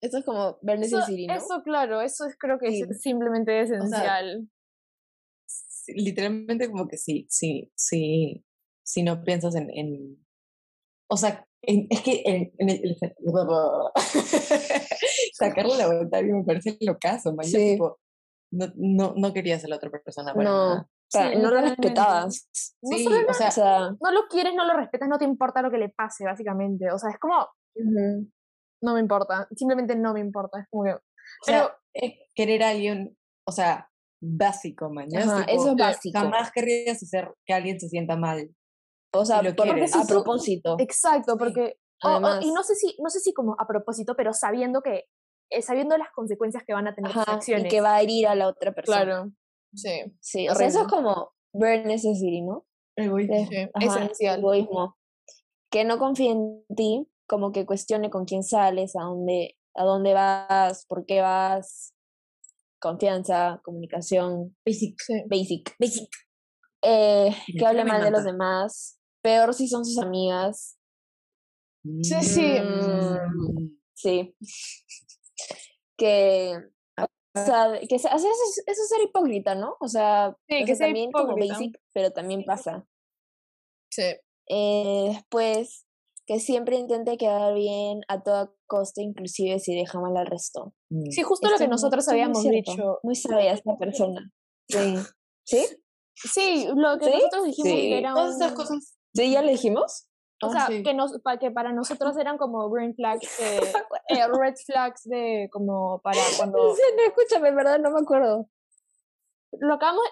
Esto es como verles Eso, Siri, ¿no? eso, claro, eso es creo que Sí. es simplemente esencial. Sí, Literalmente como que sí, sí, sí, si no piensas en, en o sea, en- es que en, en el, [LAUGHS] sacarle la vuelta a alguien me parece locazo, man. Yo, Sí. tipo, no, no, no querías a la otra persona para No. nada. O sea, Sí, no lo respetabas. No Sí, solo o sea, O sea, no lo quieres, no lo respetas, no te importa lo que le pase, básicamente. O sea, es como, no me importa, simplemente no me importa. Es como que, pero es querer a alguien, o sea, básico, Tipo, eso es básico. Jamás querrías hacer que alguien se sienta mal. o sea, lo a Porque si tú- propósito. exacto, porque, o- o- y no sé si, no sé si como a propósito, pero sabiendo que, eh, sabiendo las consecuencias que van a tener Ajá, y acciones. que va a herir a la otra persona. Claro, sí, Sí, o sea, eso es como ver necessity, ¿no? Egoísta. De- sí, esencial. Egoísmo. Que no confíe en ti, como que cuestione con quién sales, a dónde, a dónde vas, por qué vas. Confianza, comunicación, Basic. Sí. basic. Basic. Eh, que hable mal de los demás. Peor si son sus amigas. Sí, sí. Mm, sí. Que. O sea, que sea, eso, es, eso es ser hipócrita, ¿no? O sea, Sí, que sea, sea también como basic, pero también pasa. Sí. Eh, después, que siempre intente quedar bien a toda costa, inclusive si deja mal al resto. Mm. Sí, justo lo que nosotros muy habíamos dicho. Muy sabia esta persona. Sí. ¿Sí? Sí, lo que ¿Sí? nosotros dijimos Sí. que era Todas esas cosas. ¿Sí? ¿Ya le dijimos? O Ah, sea, sí. que, nos, pa- que para nosotros [LAUGHS] eran como green flags, [LAUGHS] de, eh, red flags de como para cuando Sí, no, escúchame, en verdad no me acuerdo. lo acabamos.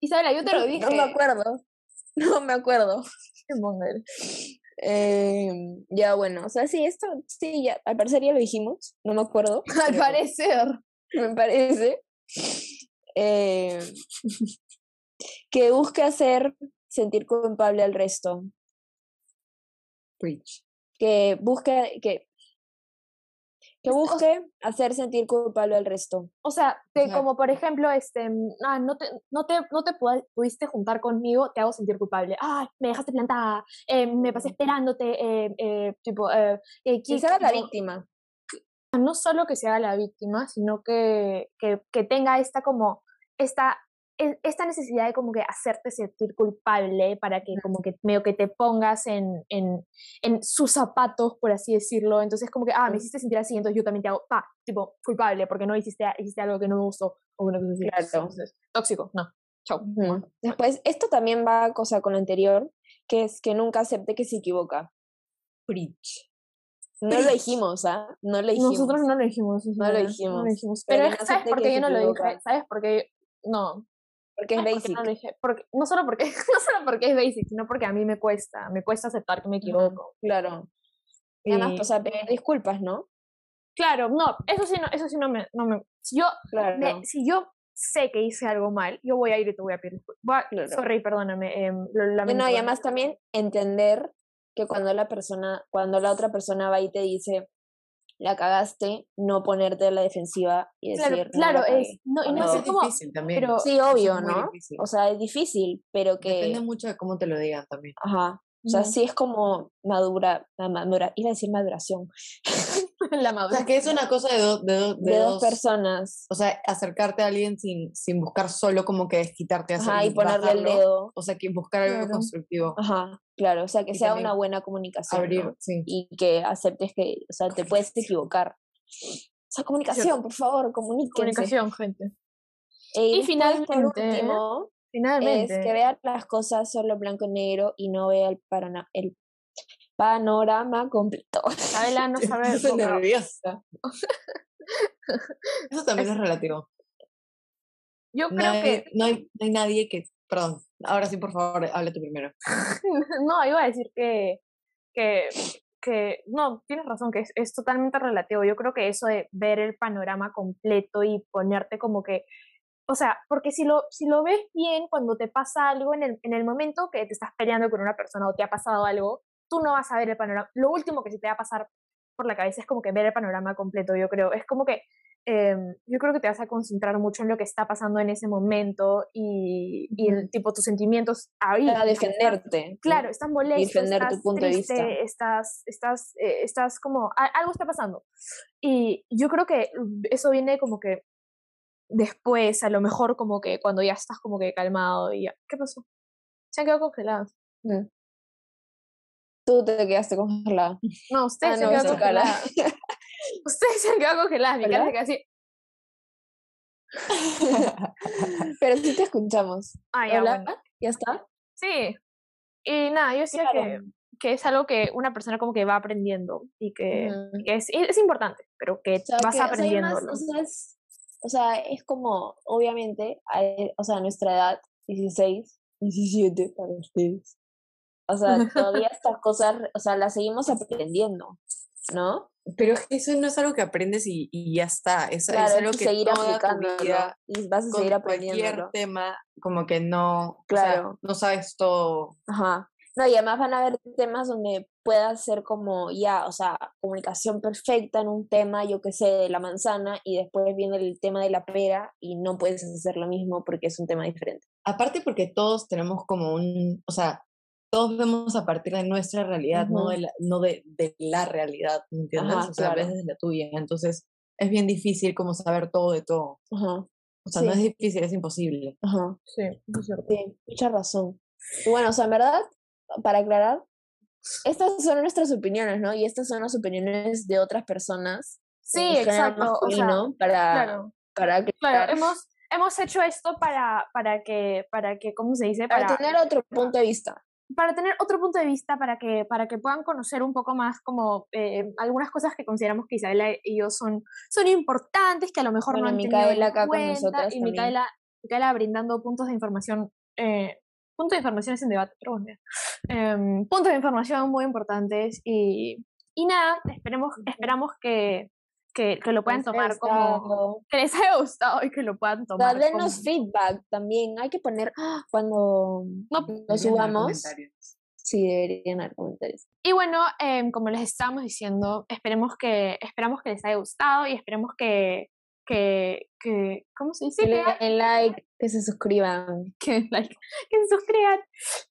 Isabela, yo te lo [LAUGHS] dije. No me acuerdo. No me acuerdo. Eh, ya bueno, o sea, sí, esto, sí, ya, al parecer ya lo dijimos, no me acuerdo. Al parecer. Me parece. Eh, que busque hacer sentir culpable al resto. Preach. Que busque, que, que busque hacer sentir culpable al resto. O sea, te- como por ejemplo, este, ah, no te, no te, no te pu- pudiste juntar conmigo, te hago sentir culpable. Ay, me dejaste plantada, eh, me pasé esperándote, eh, eh, tipo, eh, Que sea la víctima. no solo que se haga la víctima, sino que, que, que tenga esta como, esta, esta necesidad de como que hacerte sentir culpable para que como que medio que te pongas en, en, en sus zapatos, por así decirlo. Entonces como que, ah, me hiciste sentir así, entonces yo también te hago, pa, tipo, culpable, porque no hiciste, hiciste algo que no me gustó, o una cosa así. Claro. Entonces, tóxico, no. Chau. Ujú. Después, esto también va cosa con lo anterior, que es que nunca acepte que se equivoca. Preach. No lo dijimos, ¿ah? No lo dijimos. Nosotros no lo dijimos. No lo Isabel, dijimos. dijimos. Pero Pero, no ¿sabes por qué yo no lo dije? ¿Sabes por qué? No. Porque es ¿sabes por qué basic. no lo dije? Porque, no, solo porque, [LAUGHS] no solo porque es basic, sino porque a mí me cuesta. Me cuesta aceptar que me equivoco. Claro. Y además, Y- o sea, pedir disculpas, ¿no? claro, no, eso sí no, eso sí no me, no me si yo, Claro. me- si yo sé que hice algo mal, yo voy a ir y te voy a pedir disculpas. Voy a- Claro. Sorry, perdóname, em, lo no, y además también entender que cuando la persona, cuando la otra persona va y te dice, la cagaste, no ponerte a la defensiva y decir, Claro, "No, claro, la es, cagué". no, y no es cómo, difícil también. pero- Sí, obvio, ¿no? difícil. O sea, es difícil, pero que, Depende mucho de cómo te lo digan también. ajá, o sea, sí es como madura, la madura, iba a decir maduración, [LAUGHS] [LAUGHS] la O madurez. sea, que es una cosa de, do- de, do- de de dos dos personas, O sea, acercarte a alguien sin, sin buscar solo como que desquitarte a ajá, y ponerle el dedo, O sea, que buscar algo Claro. constructivo. ajá, claro, o sea, que Y sea una buena comunicación, Abrir, ¿no? sí. y que aceptes que, o sea, te puedes equivocar. O sea, comunicación, por favor, comuníquense. Comunicación, gente. Eh, Y después, por finalmente, último, Finalmente. es que vea las cosas solo blanco y negro y no vea el, parana- el panorama completo. Isabela no sabe. [LAUGHS] Estoy nerviosa. [LAUGHS] Eso también es, relativo. Yo No creo hay, que. no, hay, no hay nadie que... Perdón, ahora sí, por favor, habla tú primero. [LAUGHS] no, iba a decir que. que que no, tienes razón, que es, es totalmente relativo. Yo creo que eso de ver el panorama completo y ponerte como que, o sea, porque si lo, si lo ves bien cuando te pasa algo en el, en el momento que te estás peleando con una persona o te ha pasado algo, tú no vas a ver el panorama. Lo último que se te va a pasar por la cabeza es como que ver el panorama completo, yo creo. Es como que em, yo creo que te vas a concentrar mucho en lo que está pasando en ese momento y, y el tipo tus sentimientos ahí. Para defenderte. Claro, estás molesto, defender tu estás punto de triste, vista. estás, estás, eh, estás como, algo está pasando. Y yo creo que eso viene como que después, a lo mejor como que cuando ya estás como que calmado y ya. ¿Qué pasó? Se han quedado congelados. Mm. Tú te quedaste congelada. No, ustedes Ah, se no, cara. congeladas. [LAUGHS] Ustedes se han quedado congeladas. Mi cara se queda así. [LAUGHS] Pero sí te escuchamos. Ah, ya, Hola, bueno. ¿Ya está? Sí. Y nada, yo decía que, Claro. que es algo que una persona como que va aprendiendo y que, que es, es importante, pero que O sea, vas que- o sea, o, sea, es, o sea, es como, obviamente, a, o sea, a nuestra edad, 16, 17 para ustedes. O sea, [LAUGHS] todavía estas cosas, o sea, las seguimos aprendiendo, ¿no? Pero es eso no es algo que aprendes y, y ya está. Es, es Claro, algo y que seguir toda tu aplicándolo vida, y vas a con seguir cualquier aprendiéndolo. tema, como que no, o sea, Claro. no sabes todo. Ajá. No, y además van a haber temas donde puedas ser como ya, o sea, comunicación perfecta en un tema, yo qué sé, de la manzana, y después viene el tema de la pera y no puedes hacer lo mismo porque es un tema diferente. Aparte porque todos tenemos como un, o sea, todos vemos a partir de nuestra realidad, no, Ujú. de la, no de, de la realidad, ¿me entiendes? Ajá, o sea, a claro. veces de la tuya. Entonces, es bien difícil como saber todo de todo. O sea, no es Sí. difícil, es imposible. ajá. Sí, es cierto. Sí, mucha razón. Y bueno, o sea, en verdad, para aclarar, estas son nuestras opiniones, ¿no? Y estas son las opiniones de otras personas. Sí, género exacto. O sea, para, claro, para claro. aclarar, Hemos, hemos hecho esto para, para que, para que, ¿cómo se dice? para Para, tener otro punto de vista. Para tener otro punto de vista, para que, para que puedan conocer un poco más como eh, algunas cosas que consideramos que Isabela y yo son, son importantes, que a lo mejor Bueno, no han Micaela tenido en acá con cuenta, nosotras y. Micaela, Micaela brindando puntos de información, eh, puntos de información es en debate, pero bueno, em, puntos de información muy importantes y, y nada, esperemos, esperamos que, que, que lo puedan Les tomar como, que les haya gustado y que lo puedan tomar denos como- feedback también. Hay que poner ¡ah! cuando No, lo dar subamos. Sí, deberían haber comentarios. Y bueno, em, como les estábamos diciendo, esperemos que, esperamos que les haya gustado y esperemos que, que, que ¿cómo se dice? Que le Que, den like, que se suscriban. [LAUGHS] que, like, que se suscriban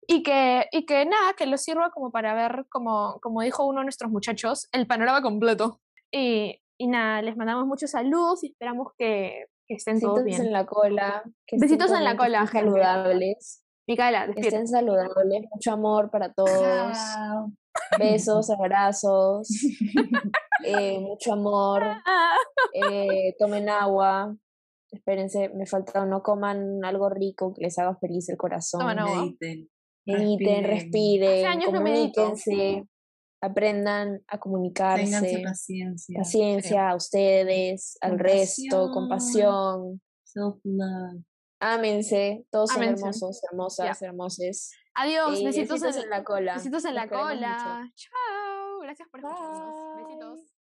y que, y que nada, que los sirva como para ver, como, como dijo uno de nuestros muchachos, el panorama completo. Y, Y nada, les mandamos muchos saludos y esperamos que, que estén todos Besitos bien. en la cola. que estén Besitos en la cola, saludables. Micaela, que despierta. Estén saludables. Mucho amor para todos. Besos, abrazos. [LAUGHS] eh, mucho amor. [LAUGHS] Eh, tomen agua. Espérense, me falta, no coman algo rico que les haga feliz el corazón. Tomen agua. Mediten. Mediten, respiren, respiren, años no aprendan a comunicarse, Ténganse paciencia. paciencia a ustedes, al resto, compasión, Self-love. ámense, todos son hermosos, hermosas, hermoses. Adiós, besitos, en, en la cola. besitos en la queremos mucho. cola. Chao. Gracias por escucharnos. Bye.